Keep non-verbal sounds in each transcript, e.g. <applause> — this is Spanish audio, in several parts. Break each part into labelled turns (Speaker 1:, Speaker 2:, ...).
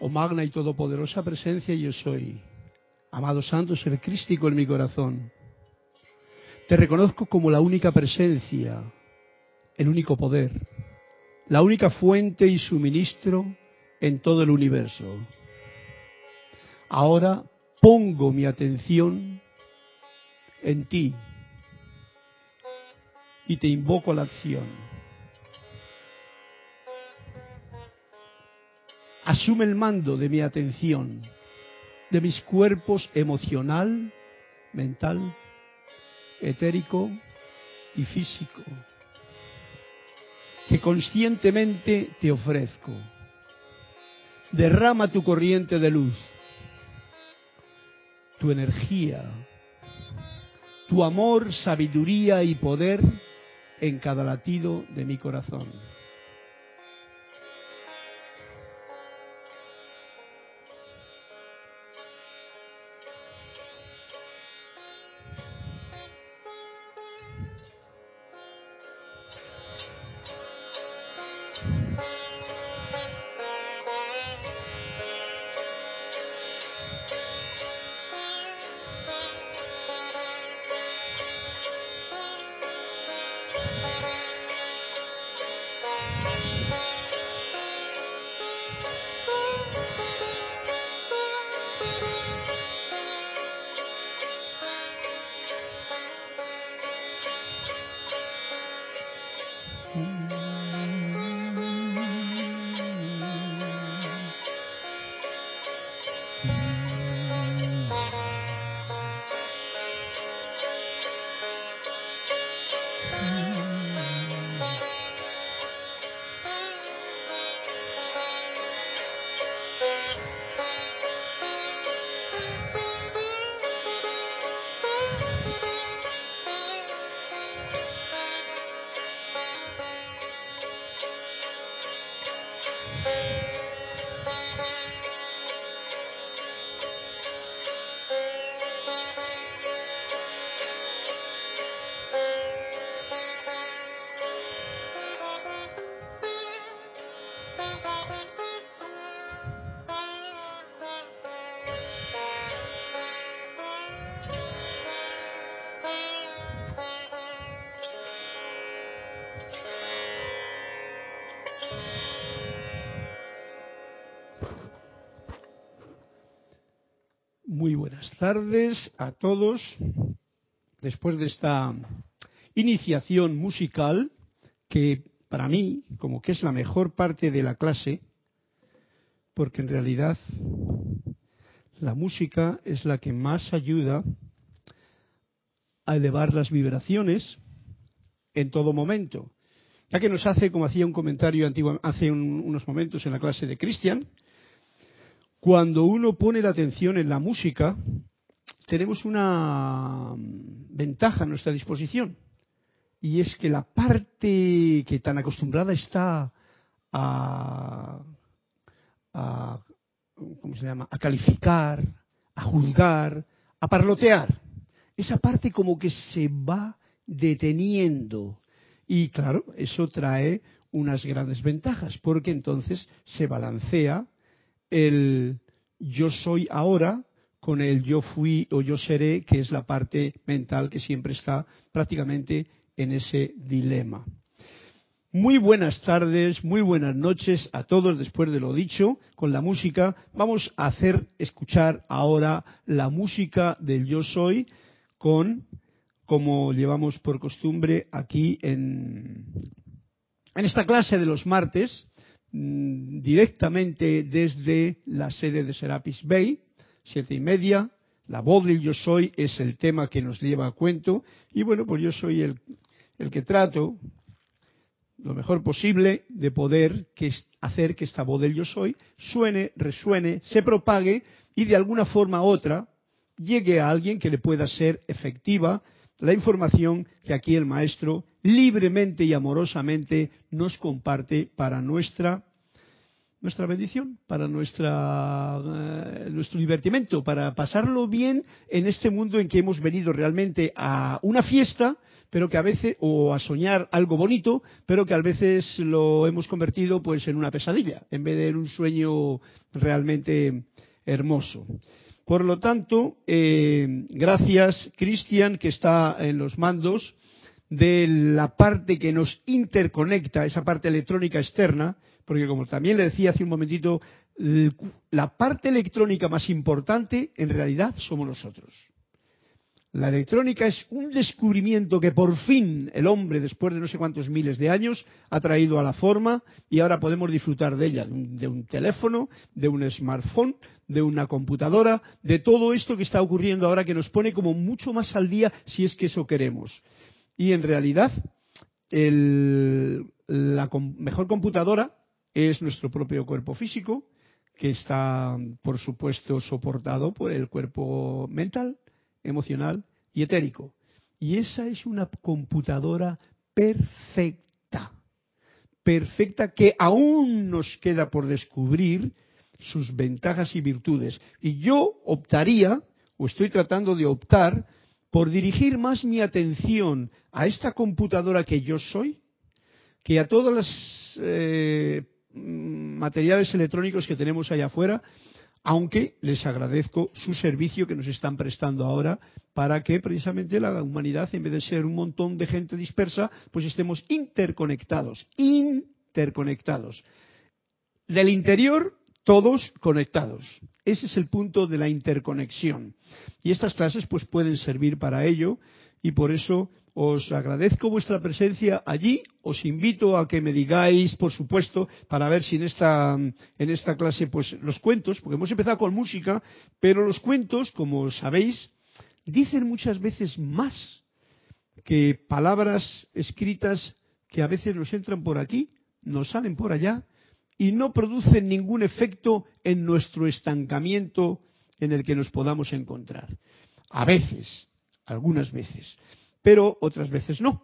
Speaker 1: Oh magna y todopoderosa presencia, yo soy. Amado Santo, ser crístico en mi corazón. Te reconozco como la única presencia, el único poder, la única fuente y suministro en todo el universo. Ahora pongo mi atención en ti y te invoco a la acción. Asume el mando de mi atención, de mis cuerpos emocional, mental, etérico y físico, que conscientemente te ofrezco. Derrama tu corriente de luz, tu energía, tu amor, sabiduría y poder en cada latido de mi corazón. Buenas tardes a todos. Después de esta iniciación musical, que para mí, como que es la mejor parte de la clase, porque en realidad la música es la que más ayuda a elevar las vibraciones en todo momento. Ya que nos hace, como hacía un comentario antiguo, hace unos momentos en la clase de Christian, cuando uno pone la atención en la música, tenemos una ventaja a nuestra disposición. Y es que la parte que tan acostumbrada está a, ¿cómo se llama? a calificar, a juzgar, a parlotear, esa parte como que se va deteniendo. Y claro, eso trae unas grandes ventajas, porque entonces se balancea el yo soy ahora con el yo fui o yo seré, que es la parte mental que siempre está prácticamente en ese dilema. Muy buenas tardes, muy buenas noches a todos después de lo dicho con la música. Vamos a hacer escuchar ahora la música del yo soy con, como llevamos por costumbre aquí en, en esta clase de los martes, Mm, directamente desde la sede de Serapis Bay, siete y media. La voz del yo soy es el tema que nos lleva a cuento. Y bueno, pues yo soy el, el que trato lo mejor posible de poder que, hacer que esta voz del yo soy suene, resuene, se propague y de alguna forma u otra llegue a alguien que le pueda ser efectiva la información que aquí el maestro libremente y amorosamente nos comparte para nuestra nuestra bendición, para nuestra, eh, nuestro divertimento, para pasarlo bien en este mundo en que hemos venido realmente a una fiesta, pero que a veces, o a soñar algo bonito, pero que a veces lo hemos convertido pues en una pesadilla, en vez de en un sueño realmente hermoso. Por lo tanto, eh, gracias Cristian, que está en los mandos de la parte que nos interconecta, esa parte electrónica externa, porque como también le decía hace un momentito, la parte electrónica más importante en realidad somos nosotros. La electrónica es un descubrimiento que por fin el hombre, después de no sé cuántos miles de años, ha traído a la forma y ahora podemos disfrutar de ella, de un teléfono, de un smartphone, de una computadora, de todo esto que está ocurriendo ahora que nos pone como mucho más al día si es que eso queremos. Y en realidad, la mejor computadora es nuestro propio cuerpo físico, que está, por supuesto, soportado por el cuerpo mental, emocional y etérico. Y esa es una computadora perfecta, perfecta que aún nos queda por descubrir sus ventajas y virtudes. Y yo optaría, o estoy tratando de optar, por dirigir más mi atención a esta computadora que yo soy, que a todas las eh, materiales electrónicos que tenemos allá afuera, aunque les agradezco su servicio que nos están prestando ahora para que precisamente la humanidad, en vez de ser un montón de gente dispersa, pues estemos interconectados, interconectados. Del interior, todos conectados. Ese es el punto de la interconexión. Y estas clases pues pueden servir para ello y por eso os agradezco vuestra presencia allí. Os invito a que me digáis, por supuesto, para ver si en esta, en esta clase, pues los cuentos, porque hemos empezado con música, pero los cuentos, como sabéis, dicen muchas veces más que palabras escritas que a veces nos entran por aquí, nos salen por allá y no producen ningún efecto en nuestro estancamiento en el que nos podamos encontrar. A veces, algunas veces pero otras veces no.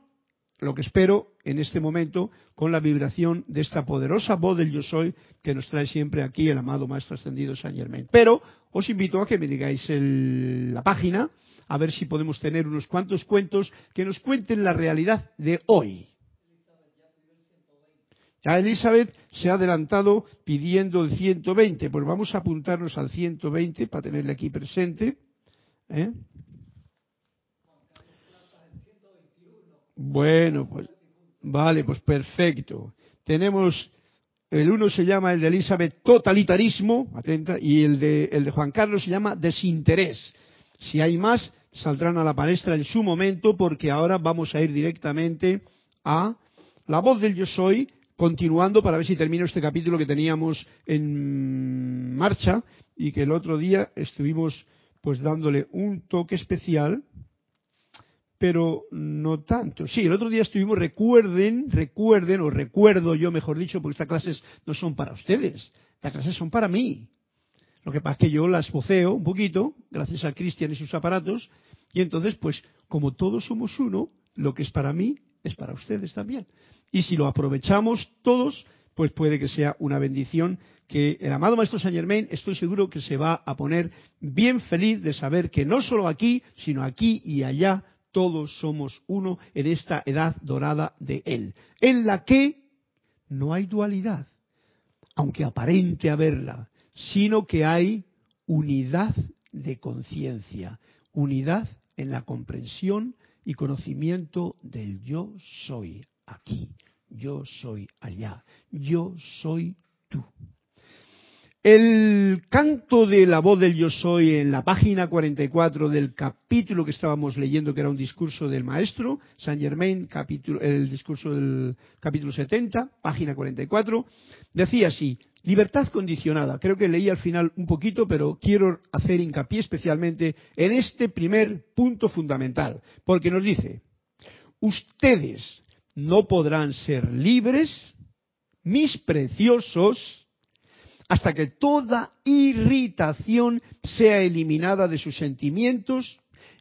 Speaker 1: Lo que espero en este momento con la vibración de esta poderosa voz del yo soy que nos trae siempre aquí el amado Maestro Ascendido San Germain. Pero os invito a que me digáis la página, a ver si podemos tener unos cuantos cuentos que nos cuenten la realidad de hoy. Ya Elizabeth se ha adelantado pidiendo el 120, pues vamos a apuntarnos al 120 para tenerle aquí presente. ¿eh? Bueno, pues vale, pues perfecto. Tenemos el uno se llama el de Elizabeth totalitarismo, atenta, y el de el de Juan Carlos se llama desinterés. Si hay más saldrán a la palestra en su momento porque ahora vamos a ir directamente a la voz del yo soy continuando para ver si termino este capítulo que teníamos en marcha y que el otro día estuvimos pues dándole un toque especial pero no tanto. Sí, el otro día estuvimos, recuerden, recuerden, o recuerdo yo mejor dicho, porque estas clases no son para ustedes, estas clases son para mí. Lo que pasa es que yo las voceo un poquito, gracias a Cristian y sus aparatos, y entonces, pues, como todos somos uno, lo que es para mí es para ustedes también. Y si lo aprovechamos todos, pues puede que sea una bendición que el amado Maestro Saint Germain estoy seguro que se va a poner bien feliz de saber que no solo aquí, sino aquí y allá todos somos uno en esta edad dorada de Él, en la que no hay dualidad, aunque aparente haberla, sino que hay unidad de conciencia, unidad en la comprensión y conocimiento del yo soy aquí, yo soy allá, yo soy tú. El canto de la voz del yo soy en la página 44 del capítulo que estábamos leyendo, que era un discurso del maestro, Saint Germain, capítulo, el discurso del capítulo 70, página 44, decía así, libertad condicionada. Creo que leí al final un poquito, pero quiero hacer hincapié especialmente en este primer punto fundamental, porque nos dice, ustedes no podrán ser libres, mis preciosos, hasta que toda irritación sea eliminada de sus sentimientos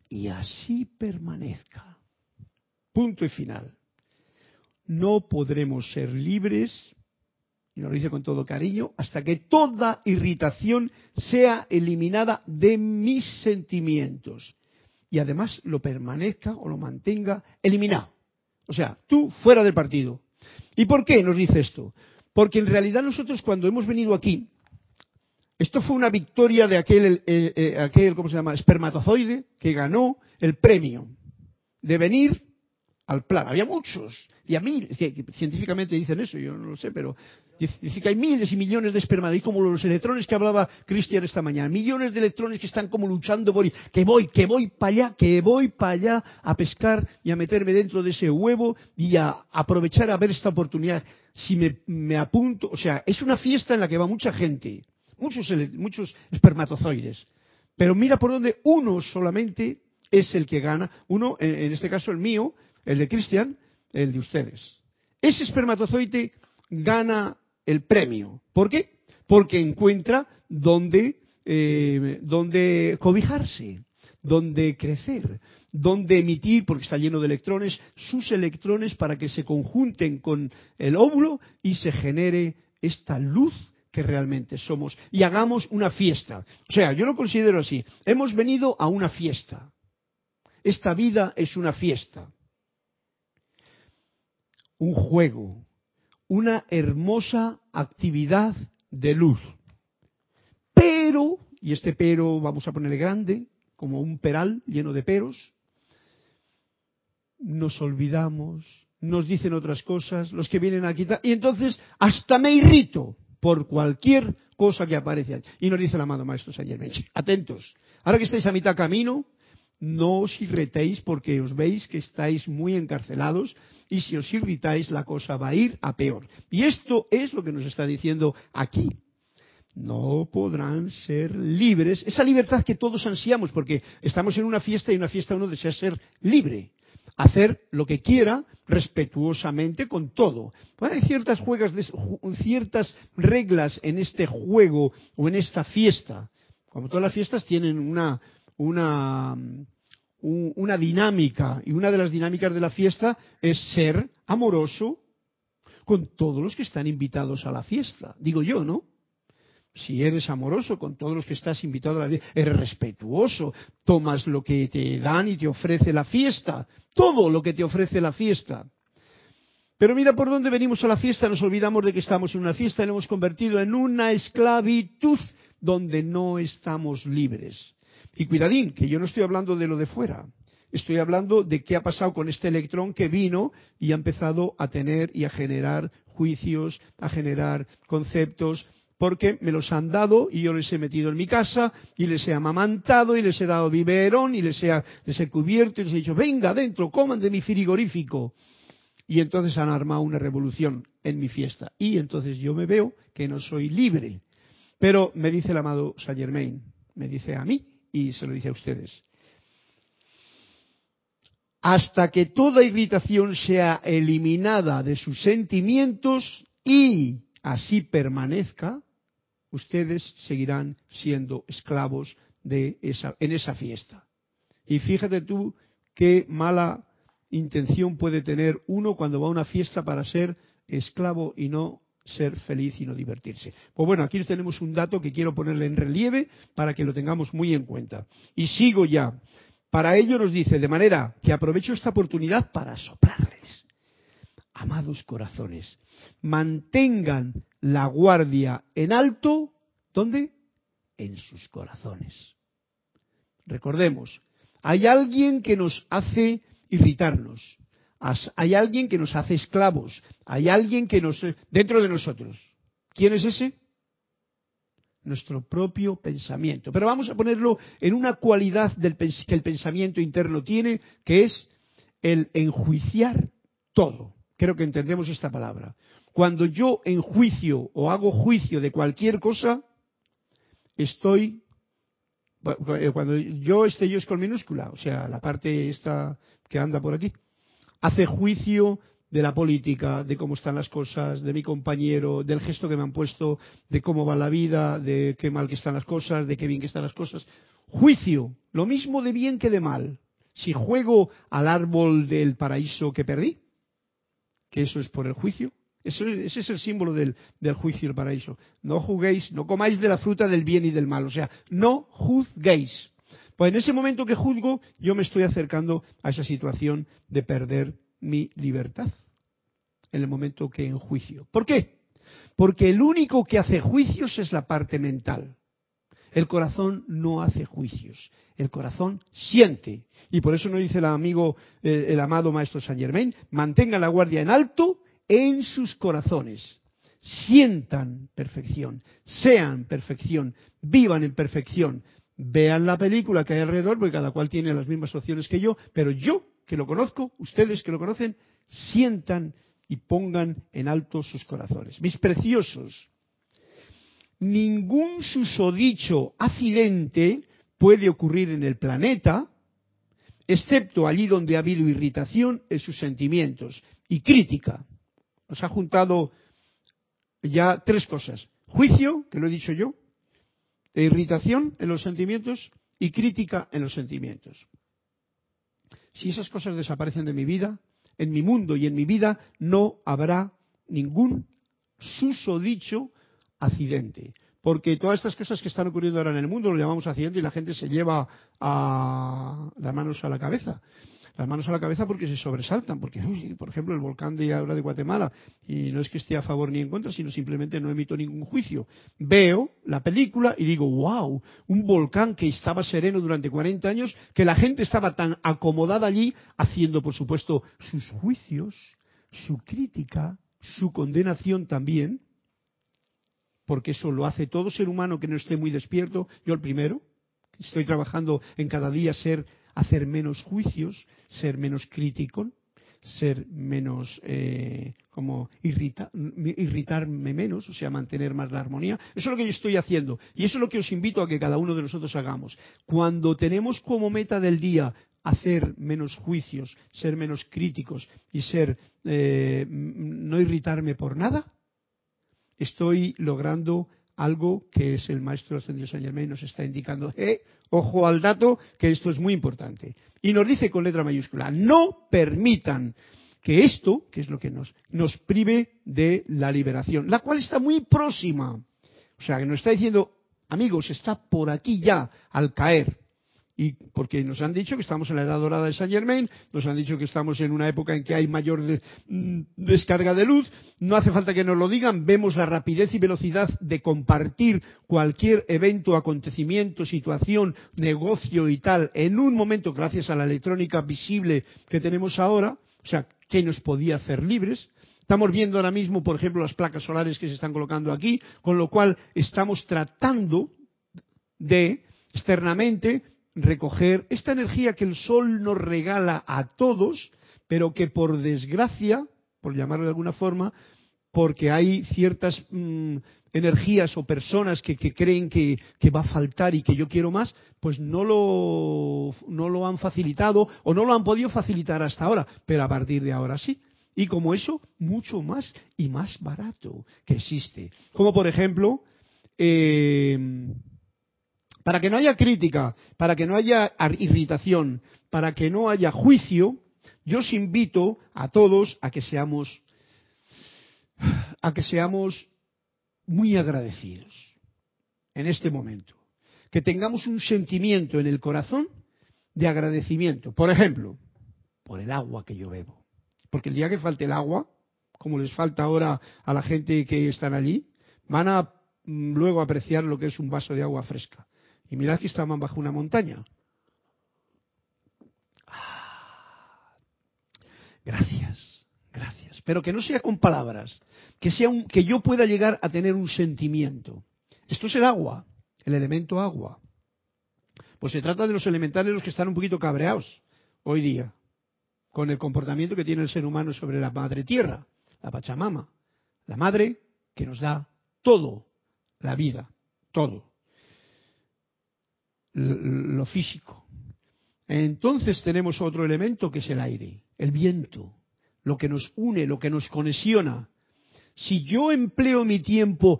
Speaker 1: y así permanezca. Punto y final. No podremos ser libres y lo dice con todo cariño, hasta que toda irritación sea eliminada de mis sentimientos y además lo permanezca o lo mantenga eliminado. O sea, tú fuera del partido. ¿Y por qué nos dice esto? Porque en realidad nosotros cuando hemos venido aquí, esto fue una victoria de aquel, eh, eh, aquel ¿cómo se llama?, espermatozoide que ganó el premio de venir al plan. Había muchos, y a mí, que, científicamente dicen eso, yo no lo sé, pero dice que hay miles y millones de espermatozoides, como los electrones que hablaba Cristian esta mañana, millones de electrones que están como luchando por que voy, que voy para allá, que voy para allá a pescar y a meterme dentro de ese huevo y a aprovechar a ver esta oportunidad. Si me, me apunto, o sea, es una fiesta en la que va mucha gente, muchos, muchos espermatozoides, pero mira por dónde uno solamente es el que gana, uno, en este caso el mío, el de Cristian, el de ustedes. Ese espermatozoide gana el premio. ¿Por qué? Porque encuentra donde, eh, donde cobijarse, donde crecer, donde emitir, porque está lleno de electrones, sus electrones para que se conjunten con el óvulo y se genere esta luz que realmente somos y hagamos una fiesta. O sea, yo lo considero así. Hemos venido a una fiesta. Esta vida es una fiesta un juego, una hermosa actividad de luz. Pero, y este pero vamos a ponerle grande, como un peral lleno de peros, nos olvidamos, nos dicen otras cosas, los que vienen a quitar, y entonces hasta me irrito por cualquier cosa que aparece. Y nos dice el amado Maestro Sayer atentos, ahora que estáis a mitad camino, no os irritéis porque os veis que estáis muy encarcelados y si os irritáis la cosa va a ir a peor. Y esto es lo que nos está diciendo aquí. No podrán ser libres, esa libertad que todos ansiamos, porque estamos en una fiesta y en una fiesta uno desea ser libre, hacer lo que quiera respetuosamente con todo. hay ciertas, juegas ciertas reglas en este juego o en esta fiesta. Como todas las fiestas tienen una, una, dinámica, y una de las dinámicas de la fiesta es ser amoroso con todos los que están invitados a la fiesta. Digo yo, ¿no? Si eres amoroso con todos los que estás invitado a la fiesta, eres respetuoso, tomas lo que te dan y te ofrece la fiesta, todo lo que te ofrece la fiesta. Pero mira por dónde venimos a la fiesta, nos olvidamos de que estamos en una fiesta y lo hemos convertido en una esclavitud donde no estamos libres. Y cuidadín, que yo no estoy hablando de lo de fuera. Estoy hablando de qué ha pasado con este electrón que vino y ha empezado a tener y a generar juicios, a generar conceptos, porque me los han dado y yo les he metido en mi casa y les he amamantado y les he dado biberón y les he, les he cubierto y les he dicho, venga adentro, coman de mi frigorífico. Y entonces han armado una revolución en mi fiesta. Y entonces yo me veo que no soy libre. Pero me dice el amado Saint Germain, me dice a mí, y se lo dice a ustedes. Hasta que toda irritación sea eliminada de sus sentimientos y así permanezca, ustedes seguirán siendo esclavos de esa, en esa fiesta. Y fíjate tú qué mala intención puede tener uno cuando va a una fiesta para ser esclavo y no ser feliz y no divertirse. Pues bueno, aquí tenemos un dato que quiero ponerle en relieve para que lo tengamos muy en cuenta. Y sigo ya. Para ello nos dice, de manera que aprovecho esta oportunidad para soplarles. Amados corazones, mantengan la guardia en alto, ¿dónde? En sus corazones. Recordemos, hay alguien que nos hace irritarnos, hay alguien que nos hace esclavos, hay alguien que nos dentro de nosotros. ¿Quién es ese? Nuestro propio pensamiento. Pero vamos a ponerlo en una cualidad del, que el pensamiento interno tiene, que es el enjuiciar todo. Creo que entendemos esta palabra. Cuando yo enjuicio o hago juicio de cualquier cosa, estoy cuando yo este yo es con minúscula, o sea, la parte esta que anda por aquí hace juicio de la política, de cómo están las cosas, de mi compañero, del gesto que me han puesto, de cómo va la vida, de qué mal que están las cosas, de qué bien que están las cosas. Juicio, lo mismo de bien que de mal. Si juego al árbol del paraíso que perdí, que eso es por el juicio, Ese, es el símbolo del, del juicio y el paraíso. No juguéis, no comáis de la fruta del bien y del mal. O sea, no juzguéis. Pues en ese momento que juzgo, yo me estoy acercando a esa situación de perder mi libertad. En el momento que en juicio. ¿Por qué? Porque el único que hace juicios es la parte mental. El corazón no hace juicios, el corazón siente. Y por eso nos dice el amigo, el, el amado maestro Saint Germain, mantenga la guardia en alto en sus corazones. Sientan perfección, sean perfección, vivan en perfección. Vean la película que hay alrededor, porque cada cual tiene las mismas opciones que yo, pero yo, que lo conozco, ustedes que lo conocen, sientan y pongan en alto sus corazones. Mis preciosos, ningún susodicho accidente puede ocurrir en el planeta, excepto allí donde ha habido irritación en sus sentimientos y crítica. Nos ha juntado ya tres cosas. Juicio, que lo he dicho yo, e irritación en los sentimientos y crítica en los sentimientos. Si esas cosas desaparecen de mi vida, en mi mundo y en mi vida, no habrá ningún susodicho accidente. Porque todas estas cosas que están ocurriendo ahora en el mundo lo llamamos accidente y la gente se lleva a las manos a la cabeza. Las manos a la cabeza porque se sobresaltan, porque, por ejemplo, el volcán de ahora de Guatemala, y no es que esté a favor ni en contra, sino simplemente no emito ningún juicio. Veo la película y digo, wow, un volcán que estaba sereno durante 40 años, que la gente estaba tan acomodada allí, haciendo, por supuesto, sus juicios, su crítica, su condenación también, porque eso lo hace todo ser humano que no esté muy despierto, yo el primero, estoy trabajando en cada día ser, hacer menos juicios, ser menos crítico, ser menos, eh, como irritarme menos, o sea, mantener más la armonía. Eso es lo que yo estoy haciendo. Y eso es lo que os invito a que cada uno de nosotros hagamos. Cuando tenemos como meta del día hacer menos juicios, ser menos críticos y ser, eh, no irritarme por nada, estoy logrando algo que es el maestro ascendido Saint Germain nos está indicando, eh, ojo al dato, que esto es muy importante. Y nos dice con letra mayúscula, no permitan que esto, que es lo que nos, nos prive de la liberación, la cual está muy próxima. O sea, que nos está diciendo, amigos, está por aquí ya al caer y porque nos han dicho que estamos en la edad dorada de Saint Germain, nos han dicho que estamos en una época en que hay mayor mm, descarga de luz, no hace falta que nos lo digan, vemos la rapidez y velocidad de compartir cualquier evento, acontecimiento, situación, negocio y tal en un momento gracias a la electrónica visible que tenemos ahora, o sea, que nos podía hacer libres. Estamos viendo ahora mismo, por ejemplo, las placas solares que se están colocando aquí, con lo cual estamos tratando de externamente recoger esta energía que el sol nos regala a todos, pero que por desgracia, por llamarlo de alguna forma, porque hay ciertas mm, energías o personas que, creen que, va a faltar y que yo quiero más, pues no lo, no lo han facilitado o no lo han podido facilitar hasta ahora, pero a partir de ahora sí. Y como eso, mucho más y más barato que existe. Como por ejemplo, eh, para que no haya crítica, para que no haya irritación, para que no haya juicio, yo os invito a todos a que seamos a que seamos muy agradecidos en este momento, que tengamos un sentimiento en el corazón de agradecimiento. Por ejemplo, por el agua que yo bebo. Porque el día que falte el agua, como les falta ahora a la gente que están allí, van a mm, luego apreciar lo que es un vaso de agua fresca. Y mirad que estaban bajo una montaña. Ah, gracias, gracias. Pero que no sea con palabras, que sea un, que yo pueda llegar a tener un sentimiento. Esto es el agua, el elemento agua. Pues se trata de los elementales los que están un poquito cabreados hoy día con el comportamiento que tiene el ser humano sobre la madre tierra, la Pachamama, la madre que nos da todo, la vida, todo lo físico. Entonces tenemos otro elemento que es el aire, el viento, lo que nos une, lo que nos conexiona. Si yo empleo mi tiempo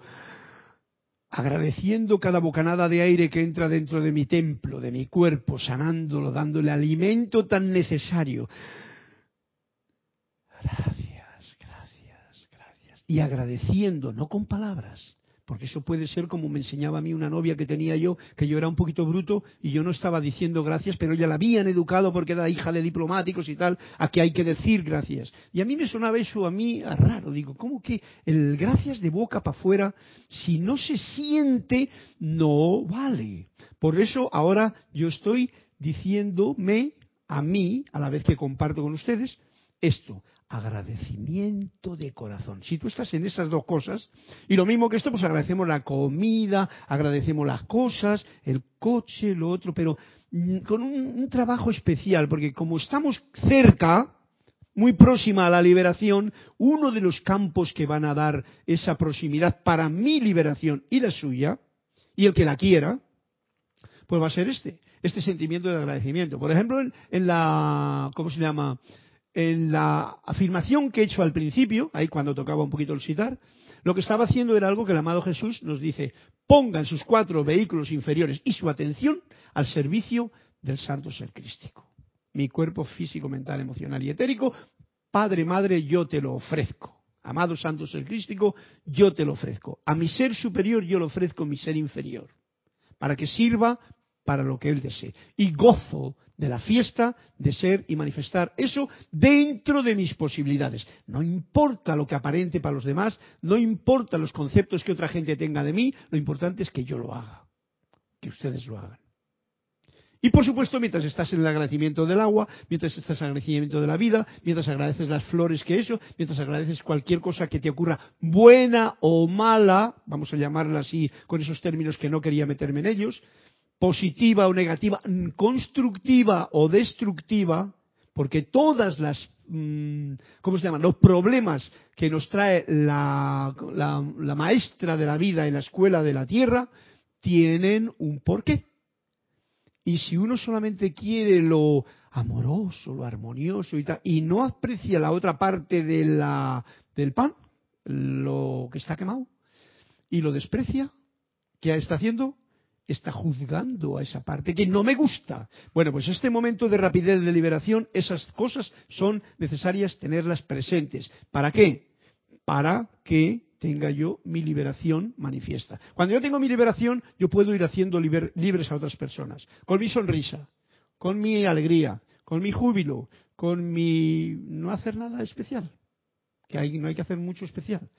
Speaker 1: agradeciendo cada bocanada de aire que entra dentro de mi templo, de mi cuerpo, sanándolo, dándole alimento tan necesario. Gracias, gracias, gracias. y agradeciendo, no con palabras, porque eso puede ser como me enseñaba a mí una novia que tenía yo, que yo era un poquito bruto y yo no estaba diciendo gracias, pero ya la habían educado porque era hija de diplomáticos y tal, a que hay que decir gracias. Y a mí me sonaba eso a mí a raro, digo, ¿cómo que el gracias de boca para afuera, si no se siente, no vale? Por eso ahora yo estoy diciéndome a mí, a la vez que comparto con ustedes, esto, agradecimiento de corazón. Si tú estás en esas dos cosas, y lo mismo que esto, pues agradecemos la comida, agradecemos las cosas, el coche, lo otro, pero mm, con un, trabajo especial, porque como estamos cerca, muy próxima a la liberación, uno de los campos que van a dar esa proximidad para mi liberación y la suya, y el que la quiera, pues va a ser este, este sentimiento de agradecimiento. Por ejemplo, en la, ¿cómo se llama? En la afirmación que he hecho al principio, ahí cuando tocaba un poquito el citar, lo que estaba haciendo era algo que el amado Jesús nos dice, pongan sus cuatro vehículos inferiores y su atención al servicio del santo ser crístico. Mi cuerpo físico, mental, emocional y etérico, Padre, Madre, yo te lo ofrezco. Amado santo ser crístico, yo te lo ofrezco. A mi ser superior yo le ofrezco mi ser inferior, para que sirva para lo que Él desee. Y gozo de la fiesta de ser y manifestar eso dentro de mis posibilidades. No importa lo que aparente para los demás, no importa los conceptos que otra gente tenga de mí, lo importante es que yo lo haga, que ustedes lo hagan. Y por supuesto, mientras estás en el agradecimiento del agua, mientras estás en el agradecimiento de la vida, mientras agradeces las flores que eso, mientras agradeces cualquier cosa que te ocurra, buena o mala, vamos a llamarla así con esos términos que no quería meterme en ellos, positiva o negativa, constructiva o destructiva, porque todas las, mm, ¿cómo se llaman? Los problemas que nos trae la, la, maestra de la vida en la escuela de la tierra tienen un porqué. Y si uno solamente quiere lo amoroso, lo armonioso y tal, y no aprecia la otra parte de la, del pan, lo que está quemado, y lo desprecia, ¿qué está haciendo? Está juzgando a esa parte que no me gusta. Bueno, pues este momento de rapidez de liberación, esas cosas son necesarias tenerlas presentes. ¿Para qué? Para que tenga yo mi liberación manifiesta. Cuando yo tengo mi liberación, yo puedo ir haciendo libres a otras personas, con mi sonrisa, con mi alegría, con mi júbilo, con mi no hacer nada especial, que hay, no hay que hacer mucho especial,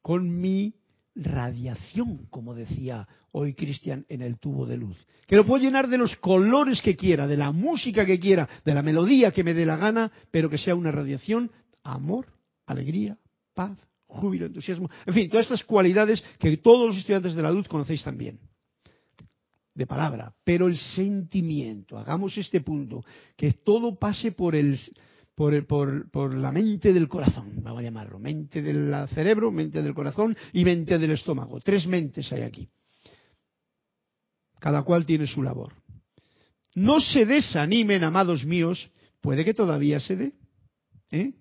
Speaker 1: con mi radiación, como decía hoy Cristian en el tubo de luz. Que lo puedo llenar de los colores que quiera, de la música que quiera, de la melodía que me dé la gana, pero que sea una radiación, amor, alegría, paz, júbilo, entusiasmo. En fin, todas estas cualidades que todos los estudiantes de la luz conocéis también. De palabra, pero el sentimiento, hagamos este punto, que todo pase por el, por, la mente del corazón, vamos a llamarlo, mente del cerebro, mente del corazón y mente del estómago. Tres mentes hay aquí. Cada cual tiene su labor. No se desanimen, amados míos, puede que todavía se dé. ¿eh?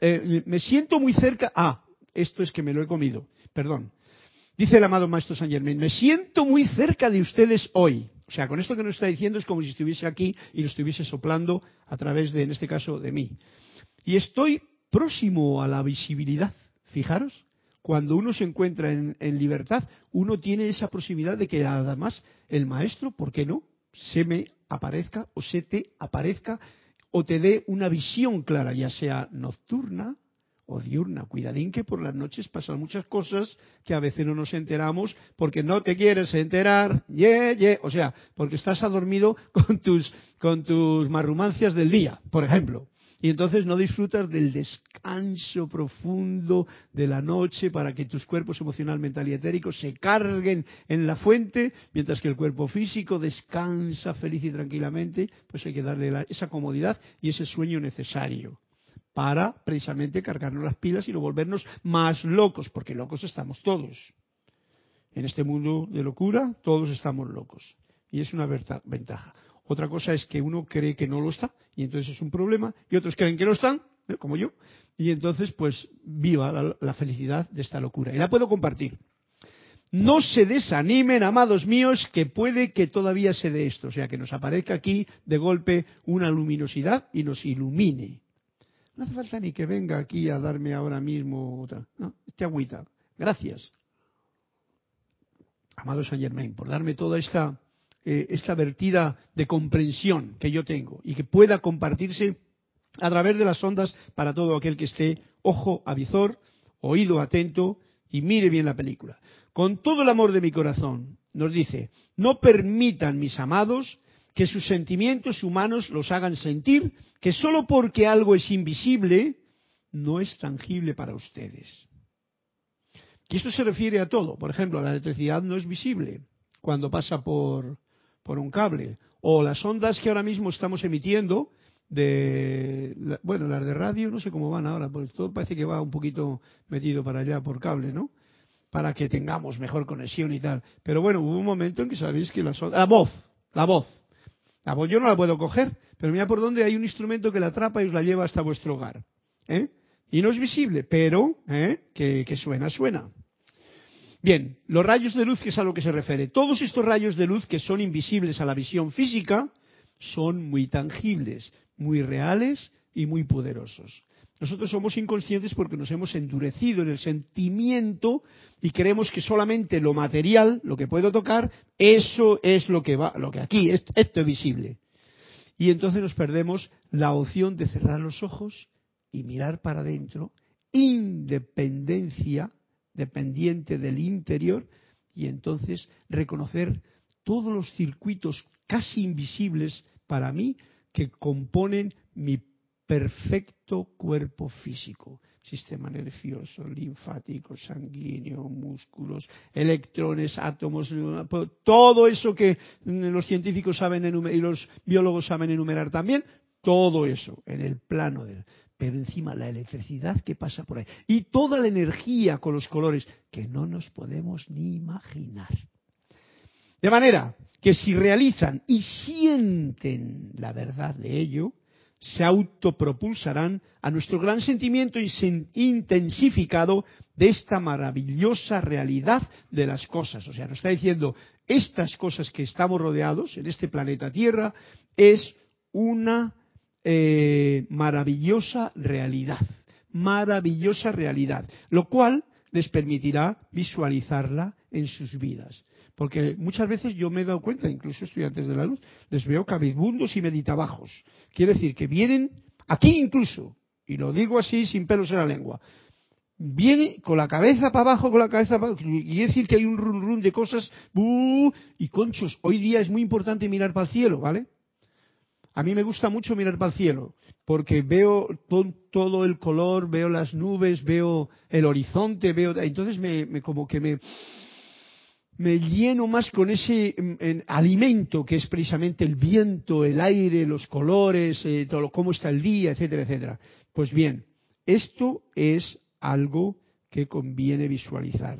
Speaker 1: Eh, me siento muy cerca. Ah, esto es que me lo he comido, perdón. Dice el amado Maestro San Germain, me siento muy cerca de ustedes hoy. O sea, con esto que nos está diciendo es como si estuviese aquí y lo estuviese soplando a través de, en este caso, de mí. Y estoy próximo a la visibilidad. Fijaros, cuando uno se encuentra en, libertad, uno tiene esa proximidad de que además el maestro, ¿por qué no? Se me aparezca o se te aparezca o te dé una visión clara, ya sea nocturna, o diurna. Cuidadín que por las noches pasan muchas cosas que a veces no nos enteramos porque no te quieres enterar, ye, ye, o sea, porque estás adormido <laughs> con tus, con tus marrumancias del día, por ejemplo. Y entonces no disfrutas del descanso profundo de la noche para que tus cuerpos emocional, mental y etérico se carguen en la fuente, mientras que el cuerpo físico descansa feliz y tranquilamente, pues hay que darle esa comodidad y ese sueño necesario para precisamente cargarnos las pilas y no volvernos más locos, porque locos estamos todos. En este mundo de locura, todos estamos locos. Y es una ventaja. Otra cosa es que uno cree que no lo está, y entonces es un problema, y otros creen que lo están, ¿eh? como yo, y entonces pues viva la, la felicidad de esta locura. Y la puedo compartir. No se desanimen, amados míos, que puede que todavía se dé esto, o sea, que nos aparezca aquí de golpe una luminosidad y nos ilumine No hace falta ni que venga aquí a darme ahora mismo otra. No, este agüita. Gracias. Amado Saint Germain, por darme toda esta, eh, esta vertida de comprensión que yo tengo y que pueda compartirse a través de las ondas para todo aquel que esté ojo avizor, oído atento y mire bien la película. Con todo el amor de mi corazón, nos dice, no permitan, mis amados, que sus sentimientos humanos los hagan sentir que solo porque algo es invisible, no es tangible para ustedes. Y esto se refiere a todo. Por ejemplo, la electricidad no es visible cuando pasa por, por un cable. O las ondas que ahora mismo estamos emitiendo de, bueno, las de radio, no sé cómo van ahora, porque todo parece que va un poquito metido para allá por cable, ¿no? Para que tengamos mejor conexión y tal. Pero bueno, hubo un momento en que sabéis que las ondas, la voz, la voz, la voz yo no la puedo coger, pero mira por dónde hay un instrumento que la atrapa y os la lleva hasta vuestro hogar. ¿eh? Y no es visible, pero ¿eh? que, que suena, suena. Bien, los rayos de luz, que es a lo que se refiere. Todos estos rayos de luz que son invisibles a la visión física son muy tangibles, muy reales y muy poderosos. Nosotros somos inconscientes porque nos hemos endurecido en el sentimiento y creemos que solamente lo material, lo que puedo tocar, eso es lo que va, lo que aquí, esto es visible. Y entonces nos perdemos la opción de cerrar los ojos y mirar para adentro, independencia, dependiente del interior, y entonces reconocer todos los circuitos casi invisibles para mí que componen mi perfecto cuerpo físico, sistema nervioso, linfático, sanguíneo, músculos, electrones, átomos, todo eso que los científicos saben y los biólogos saben enumerar también, todo eso en el plano del pero encima la electricidad que pasa por ahí y toda la energía con los colores que no nos podemos ni imaginar. De manera que si realizan y sienten la verdad de ello, se autopropulsarán a nuestro gran sentimiento intensificado de esta maravillosa realidad de las cosas. O sea, nos está diciendo, estas cosas que estamos rodeados en este planeta Tierra es una eh, maravillosa realidad, maravillosa realidad, lo cual les permitirá visualizarla en sus vidas. Porque muchas veces yo me he dado cuenta, incluso estudiantes de la luz, les veo cabizbundos y meditabajos. Quiere decir que vienen aquí incluso, y lo digo así sin pelos en la lengua, viene con la cabeza para abajo, con la cabeza para abajo, y decir que hay un run run de cosas, y conchos, hoy día es muy importante mirar para el cielo, ¿vale? A mí me gusta mucho mirar para el cielo, porque veo todo el color, veo las nubes, veo el horizonte, veo, entonces me como que me, me lleno más con ese mm, alimento que es precisamente el viento, el aire, los colores, eh, todo, cómo está el día, etcétera, etcétera. Pues bien, esto es algo que conviene visualizar,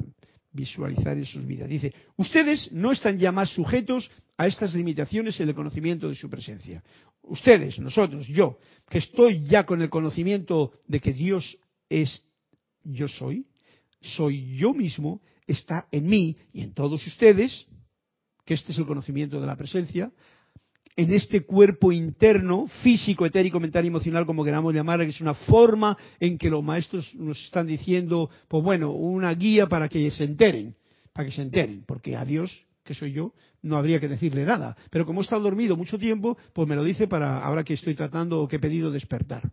Speaker 1: visualizar en sus vidas. Dice, ustedes no están ya más sujetos a estas limitaciones en el conocimiento de su presencia. Ustedes, nosotros, yo, que estoy ya con el conocimiento de que Dios es yo soy, soy yo mismo, está en mí y en todos ustedes, que este es el conocimiento de la presencia, en este cuerpo interno, físico, etérico, mental y emocional, como queramos llamar, que es una forma en que los maestros nos están diciendo, pues bueno, una guía para que se enteren, para que se enteren, porque a Dios, que soy yo, no habría que decirle nada. Pero como he estado dormido mucho tiempo, pues me lo dice para ahora que estoy tratando o que he pedido despertar.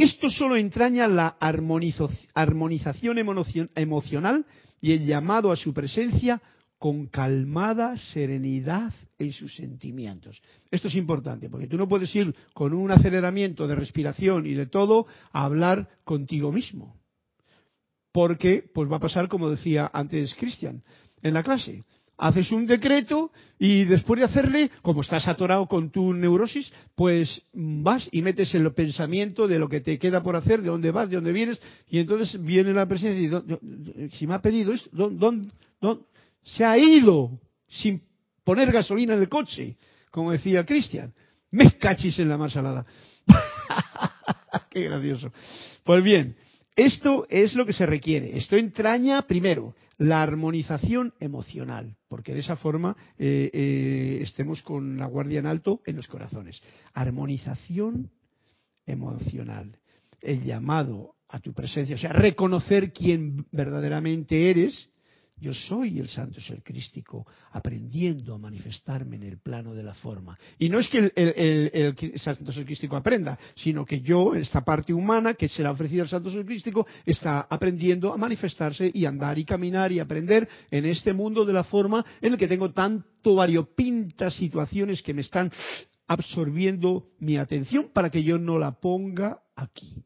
Speaker 1: Esto solo entraña la armonización emocional y el llamado a su presencia con calmada serenidad en sus sentimientos. Esto es importante, porque tú no puedes ir con un aceleramiento de respiración y de todo a hablar contigo mismo. Porque pues va a pasar como decía antes Cristian en la clase haces un decreto y después de hacerle, como estás atorado con tu neurosis, pues vas y metes el pensamiento de lo que te queda por hacer, de dónde vas, de dónde vienes, y entonces viene la presencia y dice, si me ha pedido esto, ¿dónde, se ha ido sin poner gasolina en el coche, como decía Cristian. Me cachis en la más salada. <laughs> Qué gracioso. Pues bien, esto es lo que se requiere. Esto entraña, primero, la armonización emocional, porque de esa forma eh, eh, estemos con la guardia en alto en los corazones. Armonización emocional. El llamado a tu presencia, o sea, reconocer quién verdaderamente eres yo soy el santo ser crístico, aprendiendo a manifestarme en el plano de la forma. Y no es que el, santo ser crístico aprenda, sino que yo, esta parte humana que se le ha ofrecido al santo ser crístico, está aprendiendo a manifestarse y andar y caminar y aprender en este mundo de la forma en el que tengo tanto variopintas situaciones que me están absorbiendo mi atención para que yo no la ponga aquí.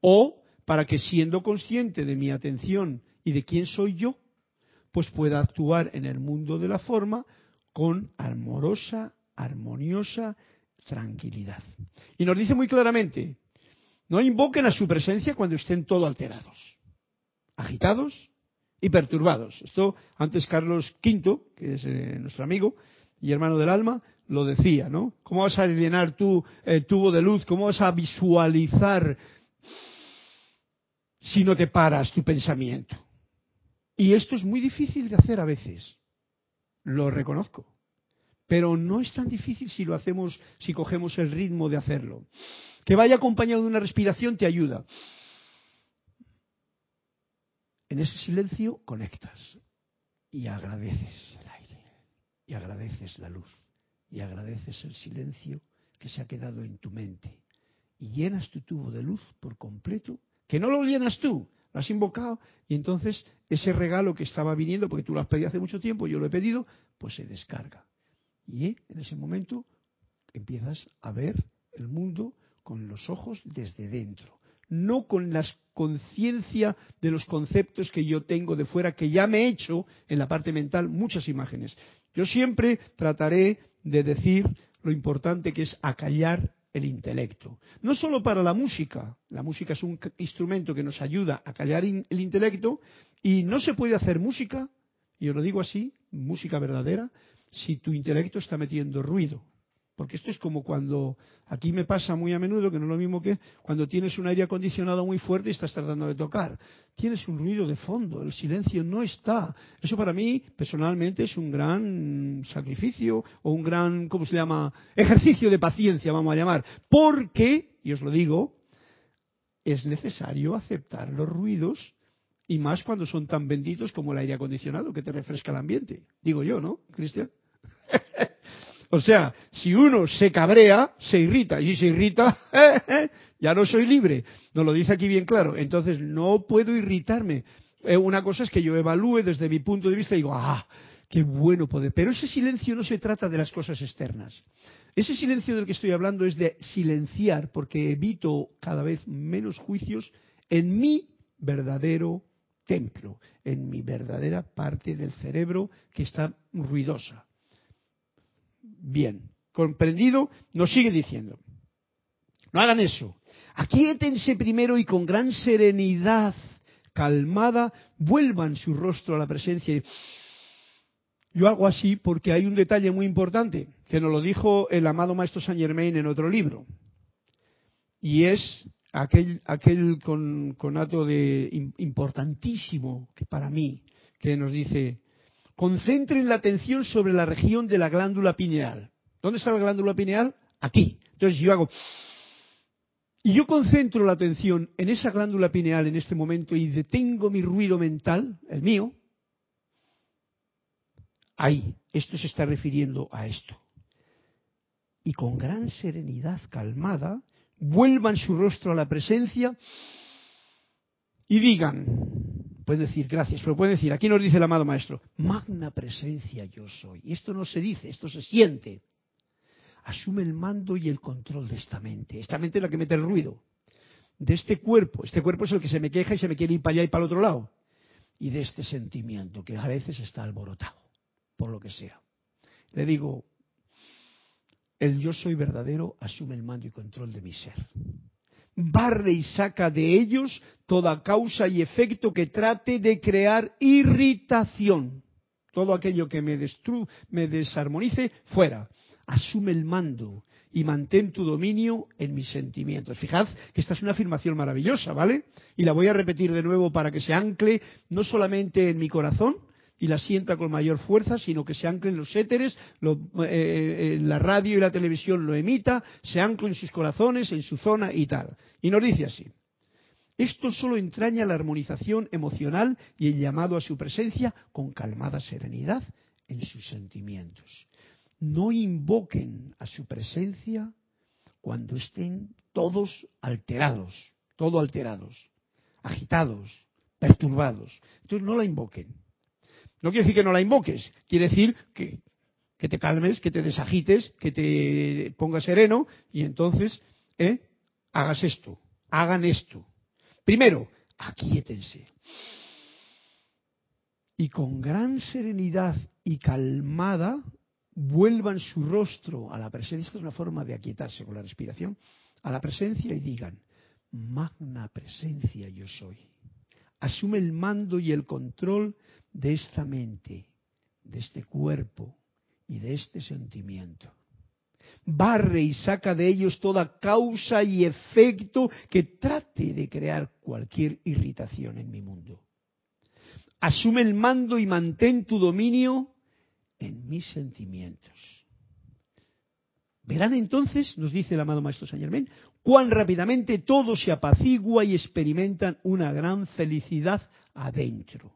Speaker 1: O para que siendo consciente de mi atención y de quién soy yo, pues pueda actuar en el mundo de la forma con amorosa, armoniosa tranquilidad. Y nos dice muy claramente, no invoquen a su presencia cuando estén todo alterados, agitados y perturbados. Esto antes Carlos V, que es eh, nuestro amigo y hermano del alma, lo decía, ¿no? ¿Cómo vas a llenar tu el tubo de luz? ¿Cómo vas a visualizar si no te paras tu pensamiento? Y esto es muy difícil de hacer a veces, lo reconozco. Pero no es tan difícil si lo hacemos, si cogemos el ritmo de hacerlo. Que vaya acompañado de una respiración te ayuda. En ese silencio conectas y agradeces el aire, y agradeces la luz, y agradeces el silencio que se ha quedado en tu mente. Y llenas tu tubo de luz por completo, que no lo llenas tú, lo has invocado y entonces ese regalo que estaba viniendo, porque tú lo has pedido hace mucho tiempo, yo lo he pedido, pues se descarga. Y en ese momento empiezas a ver el mundo con los ojos desde dentro, no con la conciencia de los conceptos que yo tengo de fuera, que ya me he hecho en la parte mental muchas imágenes. Yo siempre trataré de decir lo importante que es acallar el intelecto. No solo para la música, la música es un instrumento que nos ayuda a callar el intelecto y no se puede hacer música, y os lo digo así, música verdadera, si tu intelecto está metiendo ruido. Porque esto es como cuando, aquí me pasa muy a menudo, que no es lo mismo que cuando tienes un aire acondicionado muy fuerte y estás tratando de tocar. Tienes un ruido de fondo, el silencio no está. Eso para mí, personalmente, es un gran sacrificio o un gran, ¿cómo se llama? Ejercicio de paciencia, vamos a llamar. Porque, y os lo digo, es necesario aceptar los ruidos y más cuando son tan benditos como el aire acondicionado que te refresca el ambiente. Digo yo, ¿no, Cristian? <laughs> O sea, si uno se cabrea, se irrita. Y si se irrita, <laughs> ya no soy libre. Nos lo dice aquí bien claro. Entonces, no puedo irritarme. Eh, una cosa es que yo evalúe desde mi punto de vista y digo, ah, qué bueno poder. Pero ese silencio no se trata de las cosas externas. Ese silencio del que estoy hablando es de silenciar, porque evito cada vez menos juicios en mi verdadero templo, en mi verdadera parte del cerebro que está ruidosa. Bien, comprendido, nos sigue diciendo. No hagan eso. Aquíétense primero y con gran serenidad, calmada, vuelvan su rostro a la presencia. Yo hago así porque hay un detalle muy importante, que nos lo dijo el amado maestro Saint Germain en otro libro. Y es aquel, aquel conato de importantísimo que para mí, que nos dice, concentren la atención sobre la región de la glándula pineal. ¿Dónde está la glándula pineal? Aquí. Entonces yo hago... Y yo concentro la atención en esa glándula pineal en este momento y detengo mi ruido mental, el mío. Ahí, esto se está refiriendo a esto. Y con gran serenidad calmada, vuelvan su rostro a la presencia y digan, pueden decir gracias, pero pueden decir, aquí nos dice el amado maestro, magna presencia yo soy. Y esto no se dice, esto se siente. Asume el mando y el control de esta mente. Esta mente es la que mete el ruido. De este cuerpo. Este cuerpo es el que se me queja y se me quiere ir para allá y para el otro lado. Y de este sentimiento que a veces está alborotado, por lo que sea. Le digo, el yo soy verdadero asume el mando y control de mi ser barre y saca de ellos toda causa y efecto que trate de crear irritación. Todo aquello que me, me desarmonice, fuera. Asume el mando y mantén tu dominio en mis sentimientos. Fijad que esta es una afirmación maravillosa, ¿vale? Y la voy a repetir de nuevo para que se ancle no solamente en mi corazón, y la sienta con mayor fuerza, sino que se ancle en los éteres, eh, eh, la radio y la televisión lo emita, se ancla en sus corazones, en su zona y tal. Y nos dice así. Esto solo entraña la armonización emocional y el llamado a su presencia con calmada serenidad en sus sentimientos. No invoquen a su presencia cuando estén todos alterados, todo alterados, agitados, perturbados. Entonces no la invoquen. No quiere decir que no la invoques, quiere decir que, te calmes, que te desagites, que te pongas sereno y entonces ¿eh? hagas esto, hagan esto. Primero, aquíétense. Y con gran serenidad y calmada vuelvan su rostro a la presencia. Esta es una forma de aquietarse con la respiración. A la presencia y digan, magna presencia yo soy. Asume el mando y el control de esta mente, de este cuerpo y de este sentimiento barre y saca de ellos toda causa y efecto que trate de crear cualquier irritación en mi mundo. Asume el mando y mantén tu dominio en mis sentimientos. Verán entonces, nos dice el amado Maestro Saint Germain, cuán rápidamente todo se apacigua y experimentan una gran felicidad adentro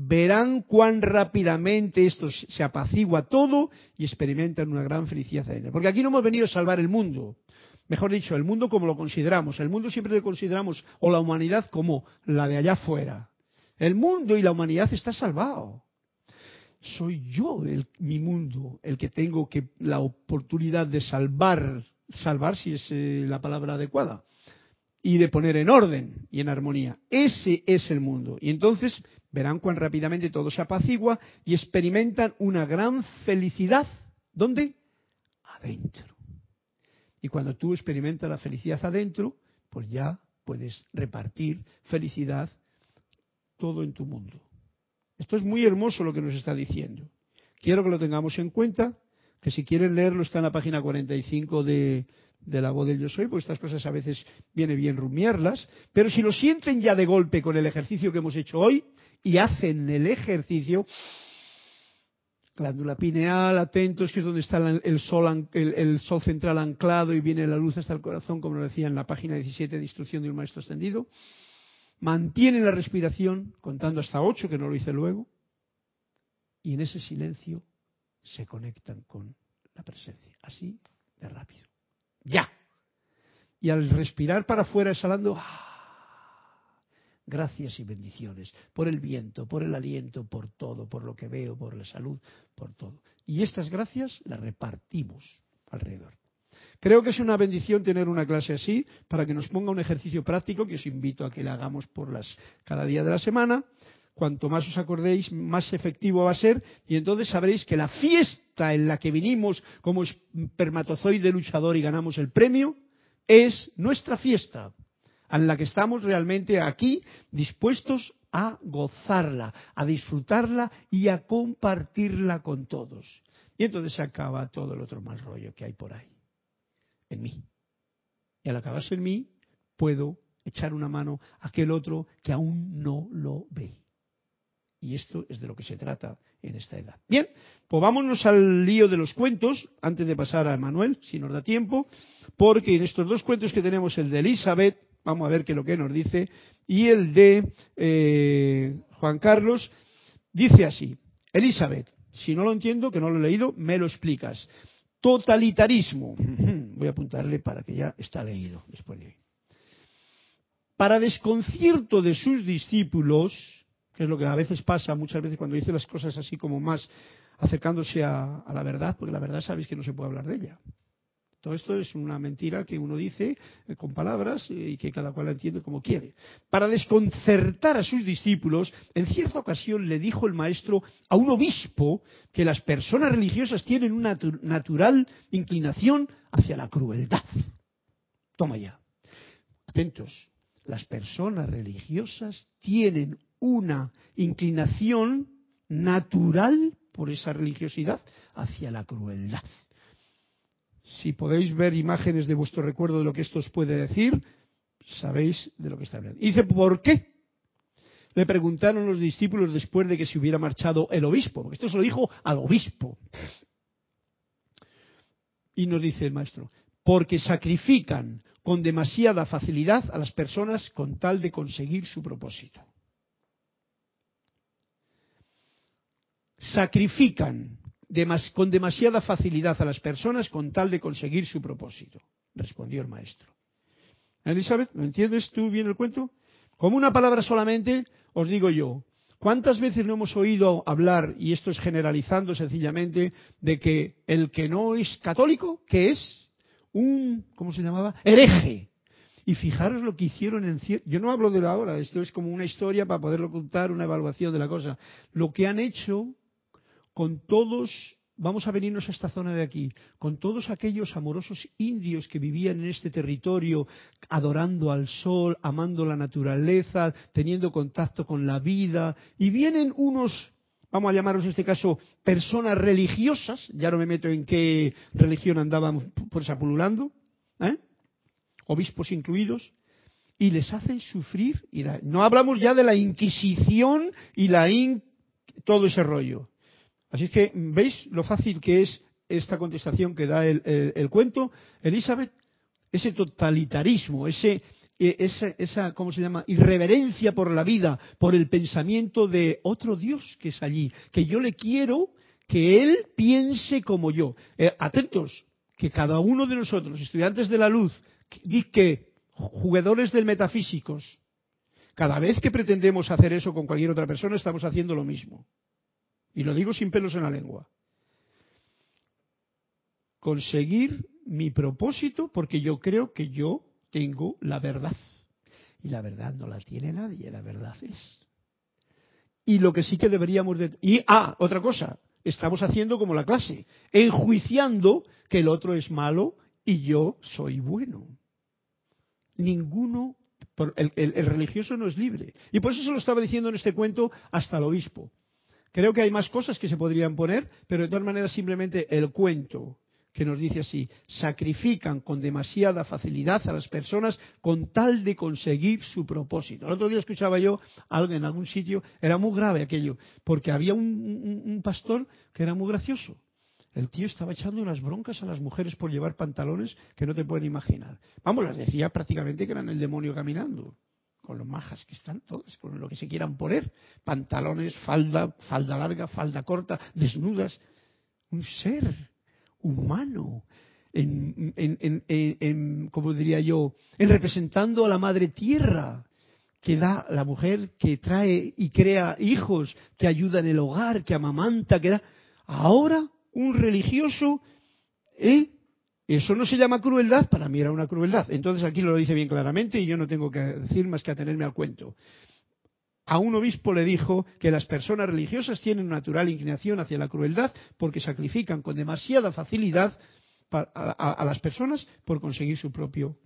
Speaker 1: verán cuán rápidamente esto se apacigua todo y experimentan una gran felicidad adentro. Porque aquí no hemos venido a salvar el mundo. Mejor dicho, el mundo como lo consideramos. El mundo siempre lo consideramos, o la humanidad como la de allá afuera. El mundo y la humanidad está salvado. Soy yo, el, mi mundo, el que tengo la oportunidad de salvar, salvar si es eh, la palabra adecuada, y de poner en orden y en armonía. Ese es el mundo. Y entonces Verán cuán rápidamente todo se apacigua y experimentan una gran felicidad. ¿Dónde? Adentro. Y cuando tú experimentas la felicidad adentro, pues ya puedes repartir felicidad todo en tu mundo. Esto es muy hermoso lo que nos está diciendo. Quiero que lo tengamos en cuenta, si quieren leerlo está en la página 45 de, de la voz del yo soy, porque estas cosas a veces viene bien rumiarlas, pero si lo sienten ya de golpe con el ejercicio que hemos hecho hoy, y hacen el ejercicio, glándula pineal, atentos, que es donde está el sol, el, sol central anclado y viene la luz hasta el corazón, como lo decía en la página 17 de Instrucción de un Maestro Ascendido. Mantienen la respiración, contando hasta 8, que no lo hice luego, y en ese silencio se conectan con la presencia. Así de rápido. ¡Ya! Y al respirar para afuera, exhalando, ¡ah! Gracias y bendiciones por el viento, por el aliento, por todo, por lo que veo, por la salud, por todo. Y estas gracias las repartimos alrededor. Creo que es una bendición tener una clase así para que nos ponga un ejercicio práctico que os invito a que la hagamos por las cada día de la semana. Cuanto más os acordéis, más efectivo va a ser y entonces sabréis que la fiesta en la que vinimos como espermatozoide luchador y ganamos el premio es nuestra fiesta en la que estamos realmente aquí dispuestos a gozarla, a disfrutarla y a compartirla con todos. Y entonces se acaba todo el otro mal rollo que hay por ahí, en mí. Y al acabarse en mí, puedo echar una mano a aquel otro que aún no lo ve. Y esto es de lo que se trata en esta edad. Bien, pues vámonos al lío de los cuentos, antes de pasar a Manuel, si nos da tiempo, porque en estos dos cuentos que tenemos, el de Elizabeth Vamos a ver qué es lo que nos dice. Y el de eh, Juan Carlos dice así, Elizabeth, si no lo entiendo, que no lo he leído, me lo explicas. Totalitarismo. <laughs> Voy a apuntarle para que ya está leído después de hoy. Para desconcierto de sus discípulos, que es lo que a veces pasa, muchas veces cuando dice las cosas así como más acercándose a la verdad, porque la verdad sabéis que no se puede hablar de ella. Todo esto es una mentira que uno dice eh, con palabras eh, y que cada cual la entiende como quiere. Para desconcertar a sus discípulos, en cierta ocasión le dijo el maestro a un obispo que las personas religiosas tienen una natural inclinación hacia la crueldad. Toma ya. Atentos. Las personas religiosas tienen una inclinación natural por esa religiosidad hacia la crueldad. Si podéis ver imágenes de vuestro recuerdo de lo que esto os puede decir, sabéis de lo que está hablando. Y dice, ¿por qué? le preguntaron los discípulos después de que se hubiera marchado el obispo, porque esto se lo dijo al obispo. Y nos dice el maestro, porque sacrifican con demasiada facilidad a las personas con tal de conseguir su propósito. Sacrifican con demasiada facilidad a las personas con tal de conseguir su propósito, respondió el maestro. Elizabeth, ¿me entiendes tú bien el cuento? Como una palabra solamente, os digo yo, ¿cuántas veces no hemos oído hablar, y esto es generalizando sencillamente, de que el que no es católico, que es un, ¿cómo se llamaba? Hereje. Y fijaros lo que hicieron en yo no hablo de la hora, esto es como una historia para poderlo contar, una evaluación de la cosa. Lo que han hecho con todos vamos a venirnos a esta zona de aquí, con todos aquellos amorosos indios que vivían en este territorio, adorando al sol, amando la naturaleza, teniendo contacto con la vida, y vienen unos, vamos a llamarlos en este caso, personas religiosas, ya no me meto en qué religión andaban por esa pululando, ¿eh? obispos incluidos, y les hacen sufrir, y no hablamos ya de la Inquisición y la todo ese rollo Así es que, ¿veis lo fácil que es esta contestación que da el, cuento? Elizabeth, ese totalitarismo, ese, e, esa, ¿cómo se llama?, irreverencia por la vida, por el pensamiento de otro Dios que es allí, que yo le quiero que Él piense como yo. Eh, atentos, que cada uno de nosotros, estudiantes de la luz, que jugadores del metafísicos, cada vez que pretendemos hacer eso con cualquier otra persona, estamos haciendo lo mismo. Y lo digo sin pelos en la lengua. Conseguir mi propósito porque yo creo que yo tengo la verdad. Y la verdad no la tiene nadie, la verdad es. Y lo que sí que deberíamos de... Y, ah, otra cosa, estamos haciendo como la clase, enjuiciando que el otro es malo y yo soy bueno. Ninguno, el, el religioso no es libre. Y por eso se lo estaba diciendo en este cuento hasta el obispo. Creo que hay más cosas que se podrían poner, pero de todas maneras simplemente el cuento que nos dice así, sacrifican con demasiada facilidad a las personas con tal de conseguir su propósito. El otro día escuchaba yo algo en algún sitio, era muy grave aquello, porque había un, pastor que era muy gracioso. El tío estaba echando unas broncas a las mujeres por llevar pantalones que no te pueden imaginar. Vamos, las decía prácticamente que eran el demonio caminando con lo majas que están todas, con lo que se quieran poner, pantalones, falda, falda larga, falda corta, desnudas, un ser humano, en, en, en, como diría yo, en representando a la madre tierra, que da la mujer que trae y crea hijos, que ayuda en el hogar, que amamanta, que da. Ahora un religioso, ¿eh? Eso no se llama crueldad, para mí era una crueldad. Entonces aquí lo dice bien claramente y yo no tengo que decir más que atenerme al cuento. A un obispo le dijo que las personas religiosas tienen una natural inclinación hacia la crueldad porque sacrifican con demasiada facilidad a, las personas por conseguir su propio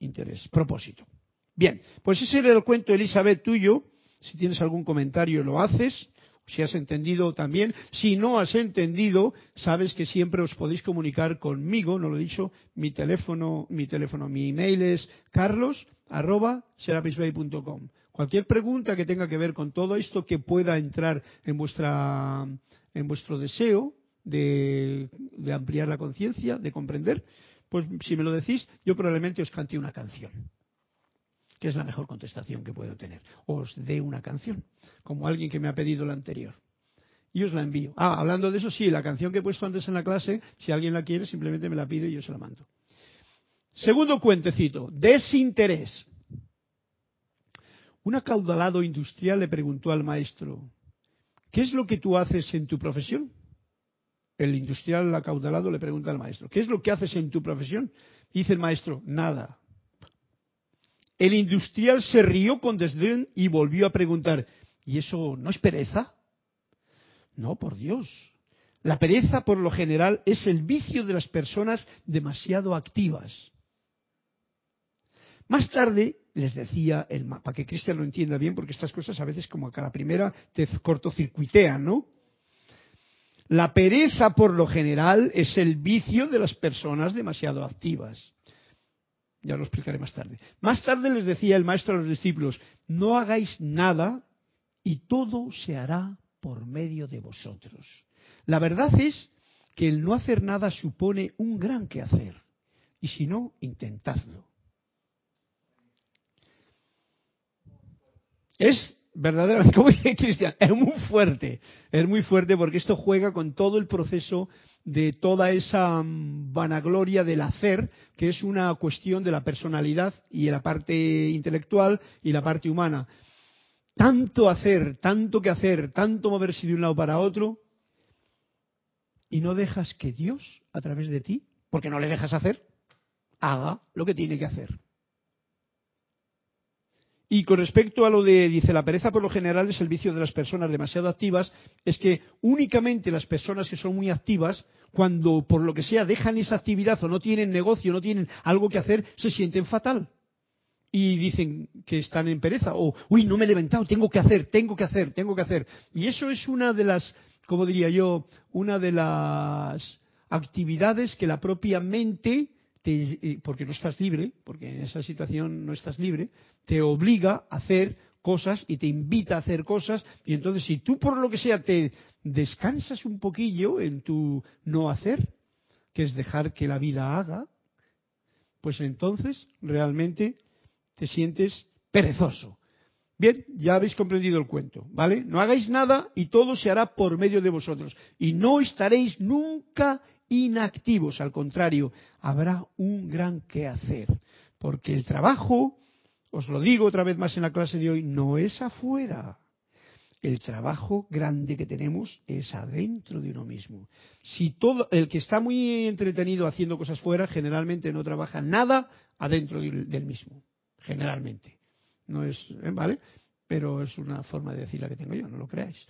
Speaker 1: interés, propósito. Bien, pues ese era el cuento, Elizabeth, tuyo. Si tienes algún comentario, lo haces si has entendido también. Si no has entendido, sabes que siempre os podéis comunicar conmigo, no lo he dicho, mi teléfono, mi teléfono, mi email es carlos Cualquier pregunta que tenga que ver con todo esto que pueda entrar en vuestra en vuestro deseo de, de ampliar la conciencia, de comprender, pues si me lo decís, yo probablemente os cante una canción es la mejor contestación que puedo tener. Os dé una canción, como alguien que me ha pedido la anterior. Y os la envío. Ah, hablando de eso, sí, la canción que he puesto antes en la clase, si alguien la quiere, simplemente me la pide y yo se la mando. Segundo cuentecito, desinterés. Un acaudalado industrial le preguntó al maestro, ¿qué es lo que tú haces en tu profesión? El industrial acaudalado le pregunta al maestro, ¿qué es lo que haces en tu profesión? dice el maestro, nada. El industrial se rió con desdén y volvió a preguntar, ¿y eso no es pereza? No, por Dios. La pereza, por lo general, es el vicio de las personas demasiado activas. Más tarde les decía, el, para que Cristian lo entienda bien, porque estas cosas a veces como que a la primera te cortocircuitean, ¿no? La pereza, por lo general, es el vicio de las personas demasiado activas. Ya lo explicaré más tarde. Más tarde les decía el maestro a los discípulos, no hagáis nada y todo se hará por medio de vosotros. La verdad es que el no hacer nada supone un gran quehacer. Y si no, intentadlo. Es verdaderamente, <laughs> como dice Cristian, es muy fuerte, es muy fuerte porque esto juega con todo el proceso de toda esa mm, vanagloria del hacer, que es una cuestión de la personalidad y de la parte intelectual y la parte humana. Tanto hacer, tanto que hacer, tanto moverse de un lado para otro, y no dejas que Dios, a través de ti, porque no le dejas hacer, haga lo que tiene que hacer. Y con respecto a lo de, dice, la pereza por lo general es el vicio de las personas demasiado activas, es que únicamente las personas que son muy activas, cuando por lo que sea dejan esa actividad o no tienen negocio, no tienen algo que hacer, se sienten fatal. Y dicen que están en pereza, o, uy, no me he levantado, tengo que hacer, tengo que hacer, tengo que hacer. Y eso es una de las, como diría yo, una de las actividades que la propia mente porque no estás libre, porque en esa situación no estás libre, te obliga a hacer cosas y te invita a hacer cosas y entonces si tú por lo que sea te descansas un poquillo en tu no hacer, que es dejar que la vida haga, pues entonces realmente te sientes perezoso. Bien, ya habéis comprendido el cuento, ¿vale? No hagáis nada y todo se hará por medio de vosotros. Y no estaréis nunca inactivos, al contrario, habrá un gran quehacer, porque el trabajo, os lo digo otra vez más en la clase de hoy, no es afuera. El trabajo grande que tenemos es adentro de uno mismo. Si todo el que está muy entretenido haciendo cosas fuera, generalmente no trabaja nada adentro del mismo, generalmente. No es, ¿eh? ¿vale? Pero es una forma de decir la que tengo yo, no lo creáis.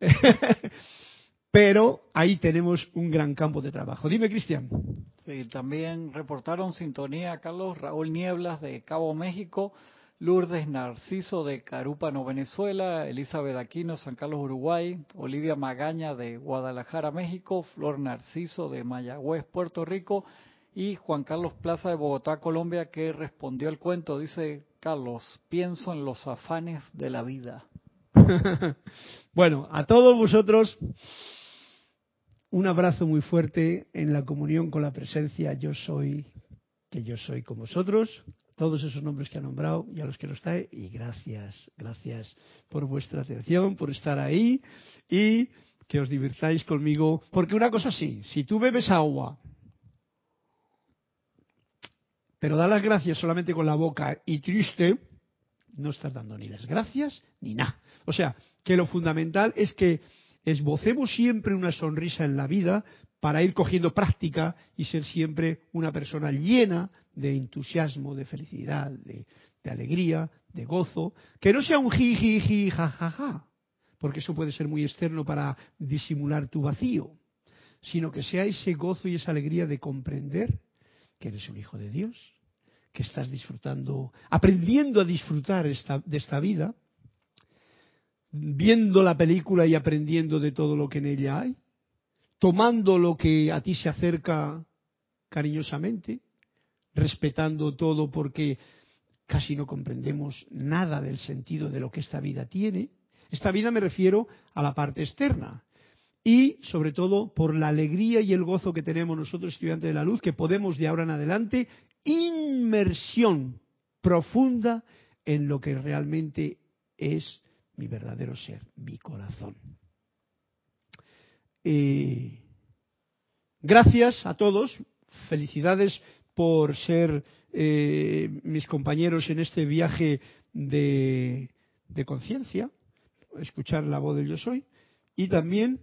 Speaker 1: <laughs> pero ahí tenemos un gran campo de trabajo. Dime, Cristian.
Speaker 2: Sí, también reportaron sintonía Carlos Raúl Nieblas de Cabo México, Lourdes Narciso de Carúpano, Venezuela, Elizabeth Aquino, San Carlos, Uruguay, Olivia Magaña de Guadalajara, México, Flor Narciso de Mayagüez, Puerto Rico, y Juan Carlos Plaza de Bogotá, Colombia, que respondió al cuento. Dice Carlos, pienso en los afanes de la vida. <laughs>
Speaker 1: bueno, a todos vosotros un abrazo muy fuerte en la comunión con la presencia yo soy, que yo soy con vosotros, todos esos nombres que ha nombrado y a los que no está, y gracias, gracias por vuestra atención, por estar ahí y que os divirtáis conmigo, porque una cosa sí, si tú bebes agua, pero da las gracias solamente con la boca y triste, no estás dando ni las gracias ni nada. O sea, que lo fundamental es que esbocemos siempre una sonrisa en la vida para ir cogiendo práctica y ser siempre una persona llena de entusiasmo, de felicidad, de, alegría, de gozo, que no sea un ji, ji, ji, ja, ja, ja, porque eso puede ser muy externo para disimular tu vacío, sino que sea ese gozo y esa alegría de comprender que eres un hijo de Dios, que estás disfrutando, aprendiendo a disfrutar de esta vida, viendo la película y aprendiendo de todo lo que en ella hay, tomando lo que a ti se acerca cariñosamente, respetando todo porque casi no comprendemos nada del sentido de lo que esta vida tiene. Esta vida me refiero a la parte externa. Y sobre todo por la alegría y el gozo que tenemos nosotros estudiantes de la luz, que podemos de ahora en adelante inmersión profunda en lo que realmente es mi verdadero ser, mi corazón. Eh, gracias a todos, felicidades por ser eh, mis compañeros en este viaje de, conciencia, escuchar la voz del yo soy, y también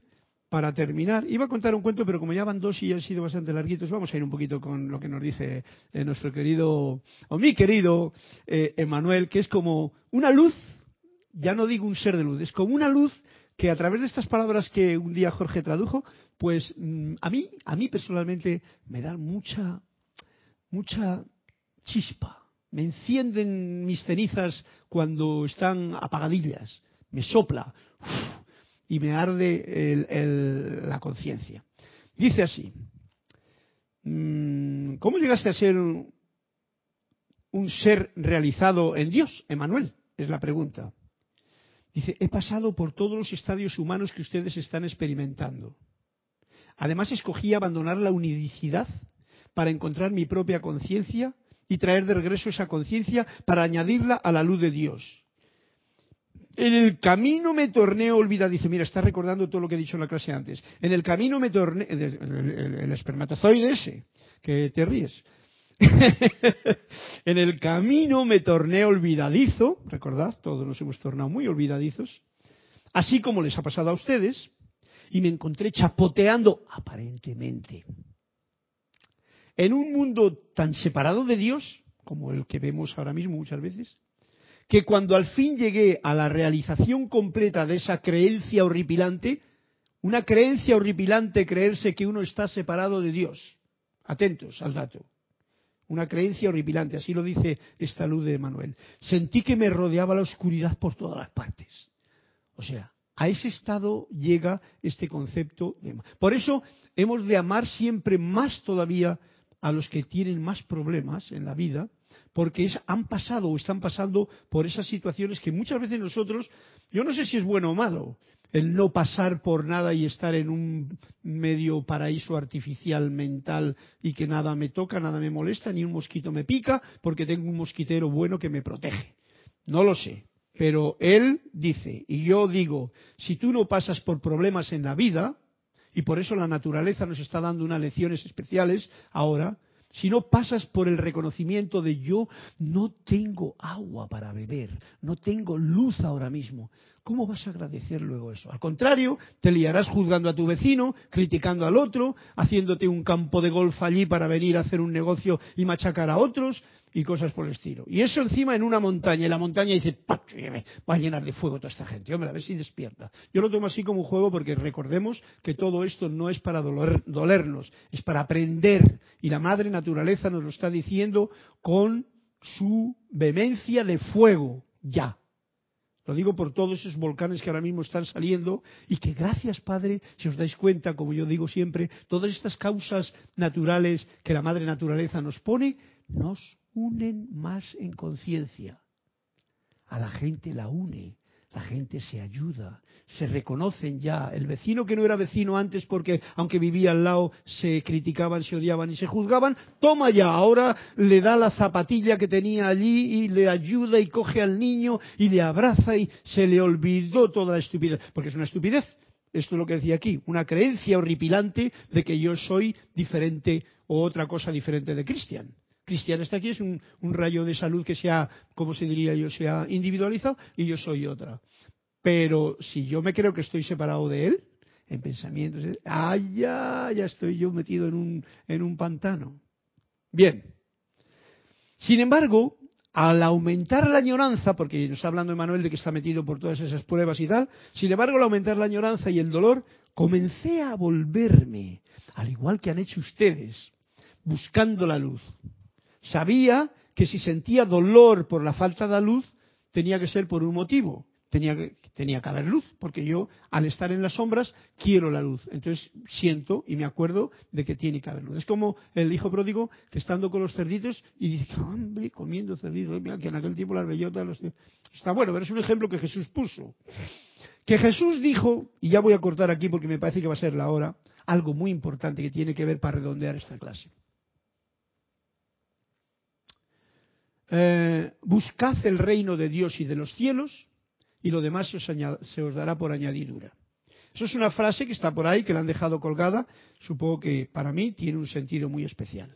Speaker 1: para terminar, iba a contar un cuento, pero como ya van dos y han sido bastante larguitos, vamos a ir un poquito con lo que nos dice eh, nuestro querido, o mi querido Emanuel, que es como una luz ya no digo un ser de luz, es como una luz que a través de estas palabras que un día Jorge tradujo, pues mm, a mí, a mí personalmente me da mucha, mucha chispa. Me encienden mis cenizas cuando están apagadillas, me sopla y me arde la conciencia. Dice así, mm, ¿cómo llegaste a ser un ser realizado en Dios, Emanuel? Es la pregunta. Dice, he pasado por todos los estadios humanos que ustedes están experimentando. Además, escogí abandonar la unicidad para encontrar mi propia conciencia y traer de regreso esa conciencia para añadirla a la luz de Dios. En el camino me torné olvidadizo. Mira, está recordando todo lo que he dicho en la clase antes. En el camino me torné. El, el espermatozoide ese, que te ríes. <laughs> en el camino me torné olvidadizo. Recordad, todos nos hemos tornado muy olvidadizos. Así como les ha pasado a ustedes. Y me encontré chapoteando, aparentemente, en un mundo tan separado de Dios, como el que vemos ahora mismo muchas veces, que cuando al fin llegué a la realización completa de esa creencia horripilante, una creencia horripilante creerse que uno está separado de Dios. Atentos al dato. Una creencia horripilante, así lo dice esta luz de Manuel. Sentí que me rodeaba la oscuridad por todas las partes. O sea, a ese estado llega este concepto de... Por eso hemos de amar siempre más todavía a los que tienen más problemas en la vida, porque han pasado o están pasando por esas situaciones que muchas veces nosotros, yo no sé si es bueno o malo, el no pasar por nada y estar en un medio paraíso artificial mental y que nada me toca, nada me molesta, ni un mosquito me pica, porque tengo un mosquitero bueno que me protege. No lo sé. Pero él dice, y yo digo, si tú no pasas por problemas en la vida, y por eso la naturaleza nos está dando unas lecciones especiales ahora. Si no pasas por el reconocimiento de yo no tengo agua para beber, no tengo luz ahora mismo, ¿cómo vas a agradecer luego eso? Al contrario, te liarás juzgando a tu vecino, criticando al otro, haciéndote un campo de golf allí para venir a hacer un negocio y machacar a otros, y cosas por el estilo. Y eso encima en una montaña, y la montaña dice, va a llenar de fuego toda esta gente, hombre, a ver si despierta. Yo lo tomo así como un juego porque recordemos que todo esto no es para dolernos, es para aprender. Y la madre naturaleza nos lo está diciendo con su vehemencia de fuego, ya. Lo digo por todos esos volcanes que ahora mismo están saliendo y que gracias, Padre, si os dais cuenta, como yo digo siempre, todas estas causas naturales que la Madre Naturaleza nos pone, nos unen más en conciencia. A la gente la une, la gente se ayuda, se reconocen ya. El vecino que no era vecino antes porque aunque vivía al lado se criticaban, se odiaban y se juzgaban, toma ya, ahora le da la zapatilla que tenía allí y le ayuda y coge al niño y le abraza y se le olvidó toda la estupidez, porque es una estupidez. Esto es lo que decía aquí, una creencia horripilante de que yo soy diferente o otra cosa diferente de Cristian cristiana está aquí, es un, rayo de salud que sea, como se diría yo, sea individualizado y yo soy otra. Pero si yo me creo que estoy separado de él, en pensamientos, ah, ya, ya estoy yo metido en un, en un pantano. Bien. Sin embargo, al aumentar la añoranza, porque nos está hablando Emanuel de que está metido por todas esas pruebas y tal, sin embargo, al aumentar la añoranza y el dolor, comencé a volverme, al igual que han hecho ustedes, buscando la luz. Sabía que si sentía dolor por la falta de luz, tenía que ser por un motivo. Tenía que, que haber luz, porque yo, al estar en las sombras, quiero la luz. Entonces siento y me acuerdo de que tiene que haber luz. Es como el hijo pródigo que estando con los cerditos y dice, hombre, comiendo cerditos, mira que en aquel tiempo las bellotas... Los... Está bueno, pero es un ejemplo que Jesús puso. Que Jesús dijo, y ya voy a cortar aquí porque me parece que va a ser la hora, algo muy importante que tiene que ver para redondear esta clase. Eh, buscad el reino de Dios y de los cielos y lo demás se os, se os, dará por añadidura. Eso es una frase que está por ahí, que la han dejado colgada, supongo que para mí tiene un sentido muy especial.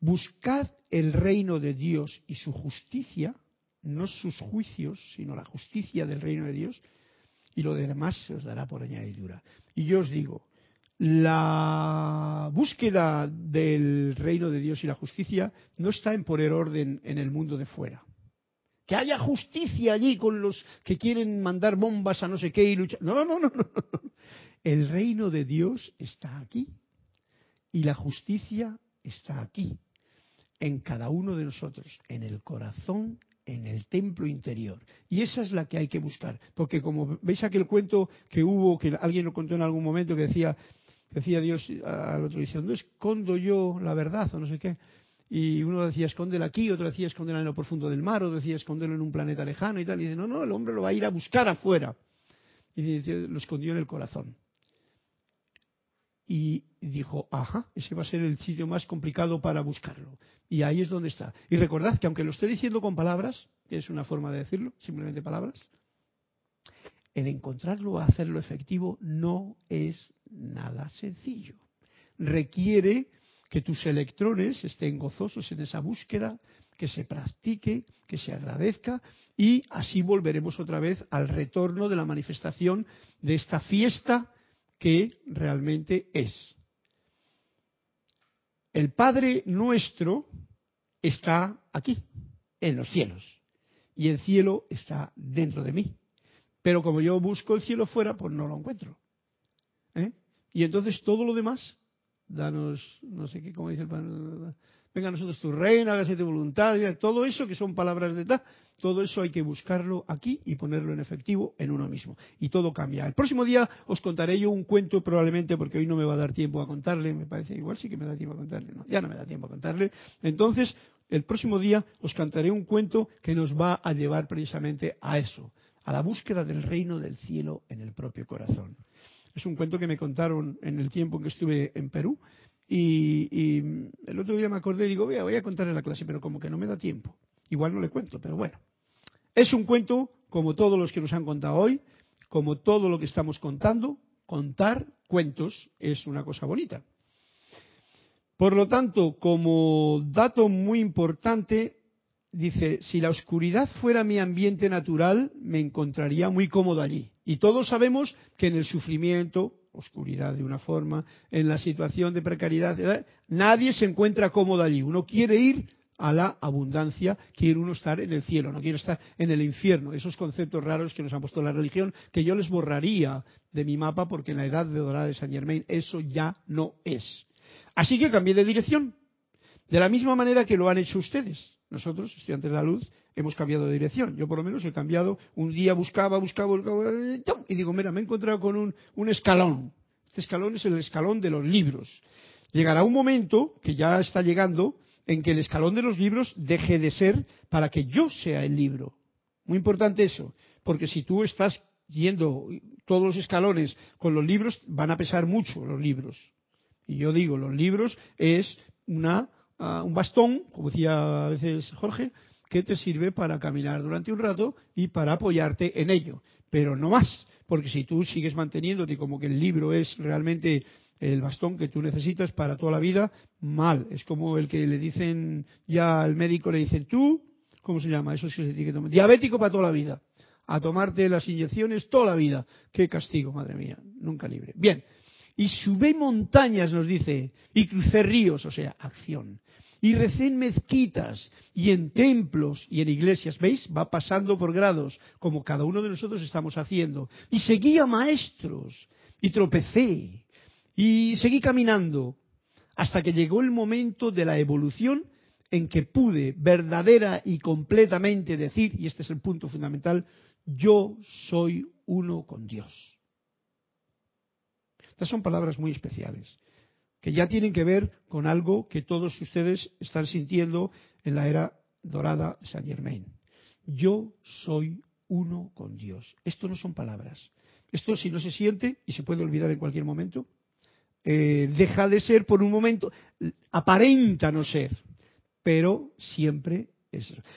Speaker 1: Buscad el reino de Dios y su justicia, no sus juicios, sino la justicia del reino de Dios, y lo demás se os dará por añadidura. Y yo os digo, la búsqueda del reino de Dios y la justicia no está en poner orden en el mundo de fuera. Que haya justicia allí con los que quieren mandar bombas a no sé qué y luchar. No, no, no, no. El reino de Dios está aquí y la justicia está aquí, en cada uno de nosotros, en el corazón, en el templo interior. Y esa es la que hay que buscar. Porque como veis aquel cuento que hubo, que alguien lo contó en algún momento, que decía Decía Dios al otro, dice, ¿dónde escondo yo la verdad o no sé qué? y uno decía escóndelo aquí, otro decía escóndelo en lo profundo del mar, otro decía escóndelo en un planeta lejano y tal. Y dice, no, no, el hombre lo va a ir a buscar afuera. Y dice, lo escondió en el corazón. Y dijo, ajá, ese va a ser el sitio más complicado para buscarlo. Y ahí es donde está. Y recordad que aunque lo esté diciendo con palabras, que es una forma de decirlo, simplemente palabras, el encontrarlo, hacerlo efectivo, no es nada sencillo. Requiere que tus electrones estén gozosos en esa búsqueda, que se practique, que se agradezca y así volveremos otra vez al retorno de la manifestación de esta fiesta que realmente es. El Padre nuestro está aquí, en los cielos, y el cielo está dentro de mí. Pero como yo busco el cielo fuera, pues no lo encuentro. ¿Eh? Y entonces todo lo demás danos, no sé qué, como dice el Padre, venga a nosotros tu reino, hágase tu voluntad, todo eso que son palabras de tal, todo eso hay que buscarlo aquí y ponerlo en efectivo en uno mismo. Y todo cambia. El próximo día os contaré yo un cuento probablemente, porque hoy no me va a dar tiempo a contarle, me parece, igual sí que me da tiempo a contarle, no, ya no me da tiempo a contarle. Entonces, el próximo día os cantaré un cuento que nos va a llevar precisamente a eso, a la búsqueda del reino del cielo en el propio corazón. Es un cuento que me contaron en el tiempo en que estuve en Perú. Y, el otro día me acordé y digo, voy a, voy a contar en la clase, pero como que no me da tiempo. Igual no le cuento, pero bueno. Es un cuento como todos los que nos han contado hoy, como todo lo que estamos contando. Contar cuentos es una cosa bonita. Por lo tanto, como dato muy importante, dice, si la oscuridad fuera mi ambiente natural, me encontraría muy cómodo allí. Y todos sabemos que en el sufrimiento, oscuridad de una forma, en la situación de precariedad, nadie se encuentra cómodo allí. Uno quiere ir a la abundancia, quiere uno estar en el cielo, no quiere estar en el infierno. Esos conceptos raros que nos ha puesto la religión, que yo les borraría de mi mapa porque en la edad de dorada de San Germain eso ya no es. Así que cambié de dirección. De la misma manera que lo han hecho ustedes. Nosotros, estudiantes de la luz, hemos cambiado de dirección. Yo por lo menos he cambiado. Un día buscaba, buscaba, buscaba, y digo, mira, me he encontrado con un, un escalón. Este escalón es el escalón de los libros. Llegará un momento, que ya está llegando, en que el escalón de los libros deje de ser para que yo sea el libro. Muy importante eso, porque si tú estás yendo todos los escalones con los libros, van a pesar mucho los libros. Y yo digo, los libros es una un bastón, como decía a veces Jorge, que te sirve para caminar durante un rato y para apoyarte en ello, pero no más, porque si tú sigues manteniéndote como que el libro es realmente el bastón que tú necesitas para toda la vida, mal. Es como el que le dicen ya al médico, le dicen tú, ¿cómo se llama? Eso sí se tiene que tomar. Diabético para toda la vida. A tomarte las inyecciones toda la vida. Qué castigo, madre mía. Nunca libre. Bien. Y subé montañas, nos dice, y crucé ríos, o sea, acción y recé en mezquitas y en templos y en iglesias. ¿Veis? Va pasando por grados, como cada uno de nosotros estamos haciendo. Y seguí a maestros y tropecé y seguí caminando hasta que llegó el momento de la evolución en que pude verdadera y completamente decir, y este es el punto fundamental, yo soy uno con Dios. Estas son palabras muy especiales que ya tienen que ver con algo que todos ustedes están sintiendo en la era dorada de Saint Germain. Yo soy uno con Dios. Esto no son palabras. Esto si no se siente y se puede olvidar en cualquier momento, eh, deja de ser por un momento, aparenta no ser, pero siempre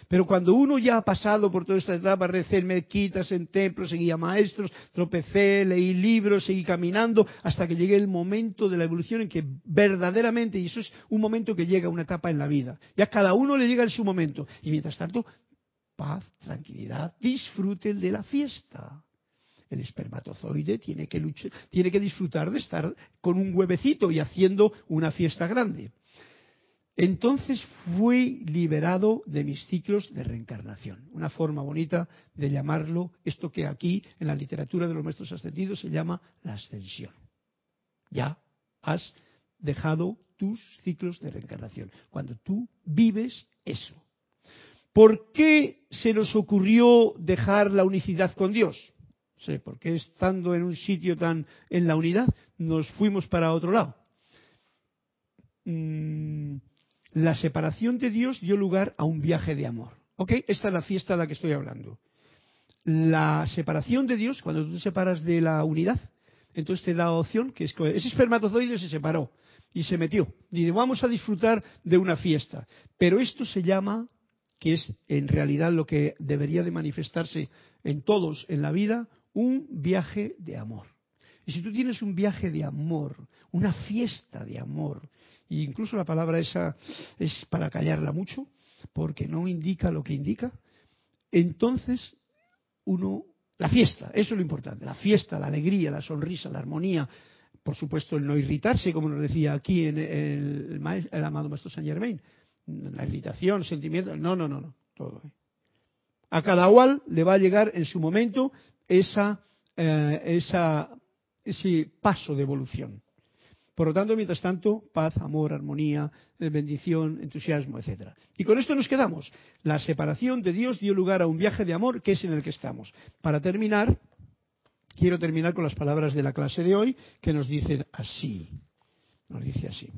Speaker 1: pero cuando uno ya ha pasado por toda esta etapa, recé en mezquitas, en templos, seguía maestros, tropecé, leí libros, seguí caminando, hasta que llegué el momento de la evolución en que verdaderamente, y eso es un momento que llega una etapa en la vida, ya cada uno le llega en su momento, y mientras tanto, paz, tranquilidad, disfruten de la fiesta. El espermatozoide tiene que, luchar, tiene que disfrutar de estar con un huevecito y haciendo una fiesta grande. Entonces fui liberado de mis ciclos de reencarnación. Una forma bonita de llamarlo, esto que aquí en la literatura de los maestros ascendidos se llama la ascensión. Ya has dejado tus ciclos de reencarnación. Cuando tú vives eso. ¿Por qué se nos ocurrió dejar la unicidad con Dios? sé, porque estando en un sitio tan en la unidad nos fuimos para otro lado. Mm, la separación de Dios dio lugar a un viaje de amor. ¿Ok? Esta es la fiesta de la que estoy hablando. La separación de Dios, cuando tú te separas de la unidad, entonces te da opción que es ese espermatozoide se separó y se metió. Dice, vamos a disfrutar de una fiesta. Pero esto se llama, que es en realidad lo que debería de manifestarse en todos en la vida, un viaje de amor. Y si tú tienes un viaje de amor, una fiesta de amor, e incluso la palabra esa es para callarla mucho, porque no indica lo que indica, entonces uno, la fiesta, eso es lo importante, la fiesta, la alegría, la sonrisa, la armonía, por supuesto el no irritarse, como nos decía aquí en el, amado Maestro Saint Germain, la irritación, sentimiento, no, no, no, no, todo. A cada cual le va a llegar en su momento esa, eh, esa, ese paso de evolución. Por lo tanto, mientras tanto, paz, amor, armonía, eh, bendición, entusiasmo, etc. Y con esto nos quedamos. La separación de Dios dio lugar a un viaje de amor que es en el que estamos. Para terminar, quiero terminar con las palabras de la clase de hoy que nos dicen así. Nos dice así.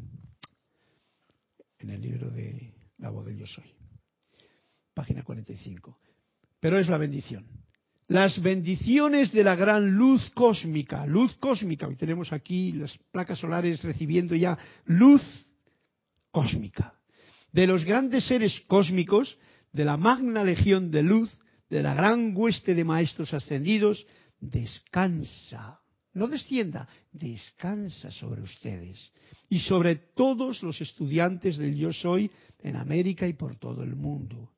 Speaker 1: En el libro de La voz del yo soy. Página 45. Pero es la bendición las bendiciones de la gran luz cósmica, luz cósmica, hoy tenemos aquí las placas solares recibiendo ya luz cósmica, de los grandes seres cósmicos, de la magna legión de luz, de la gran hueste de maestros ascendidos, descansa, no descienda, descansa sobre ustedes. Y sobre todos los estudiantes del yo soy en América y por todo el mundo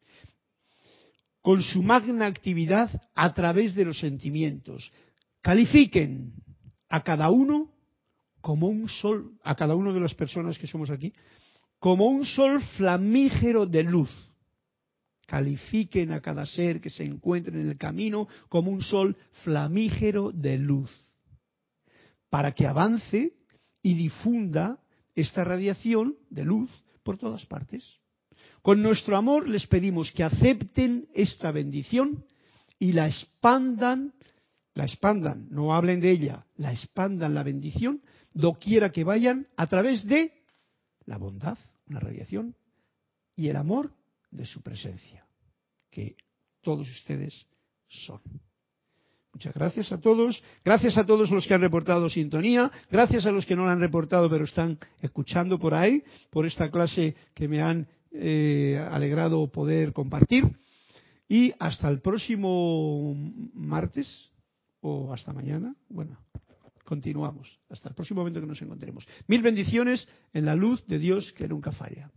Speaker 1: con su magna actividad a través de los sentimientos. Califiquen a cada uno como un sol, a cada una de las personas que somos aquí, como un sol flamígero de luz. Califiquen a cada ser que se encuentre en el camino como un sol flamígero de luz, para que avance y difunda esta radiación de luz por todas partes. Con nuestro amor les pedimos que acepten esta bendición y la expandan, la expandan, no hablen de ella, la expandan la bendición doquiera que vayan a través de la bondad, una radiación, y el amor de su presencia, que todos ustedes son. Muchas gracias a todos. Gracias a todos los que han reportado sintonía. Gracias a los que no la han reportado pero están escuchando por ahí, por esta clase que me han eh, alegrado poder compartir. Y hasta el próximo martes o hasta mañana. Bueno, continuamos. Hasta el próximo momento que nos encontremos. Mil bendiciones en la luz de Dios que nunca falla.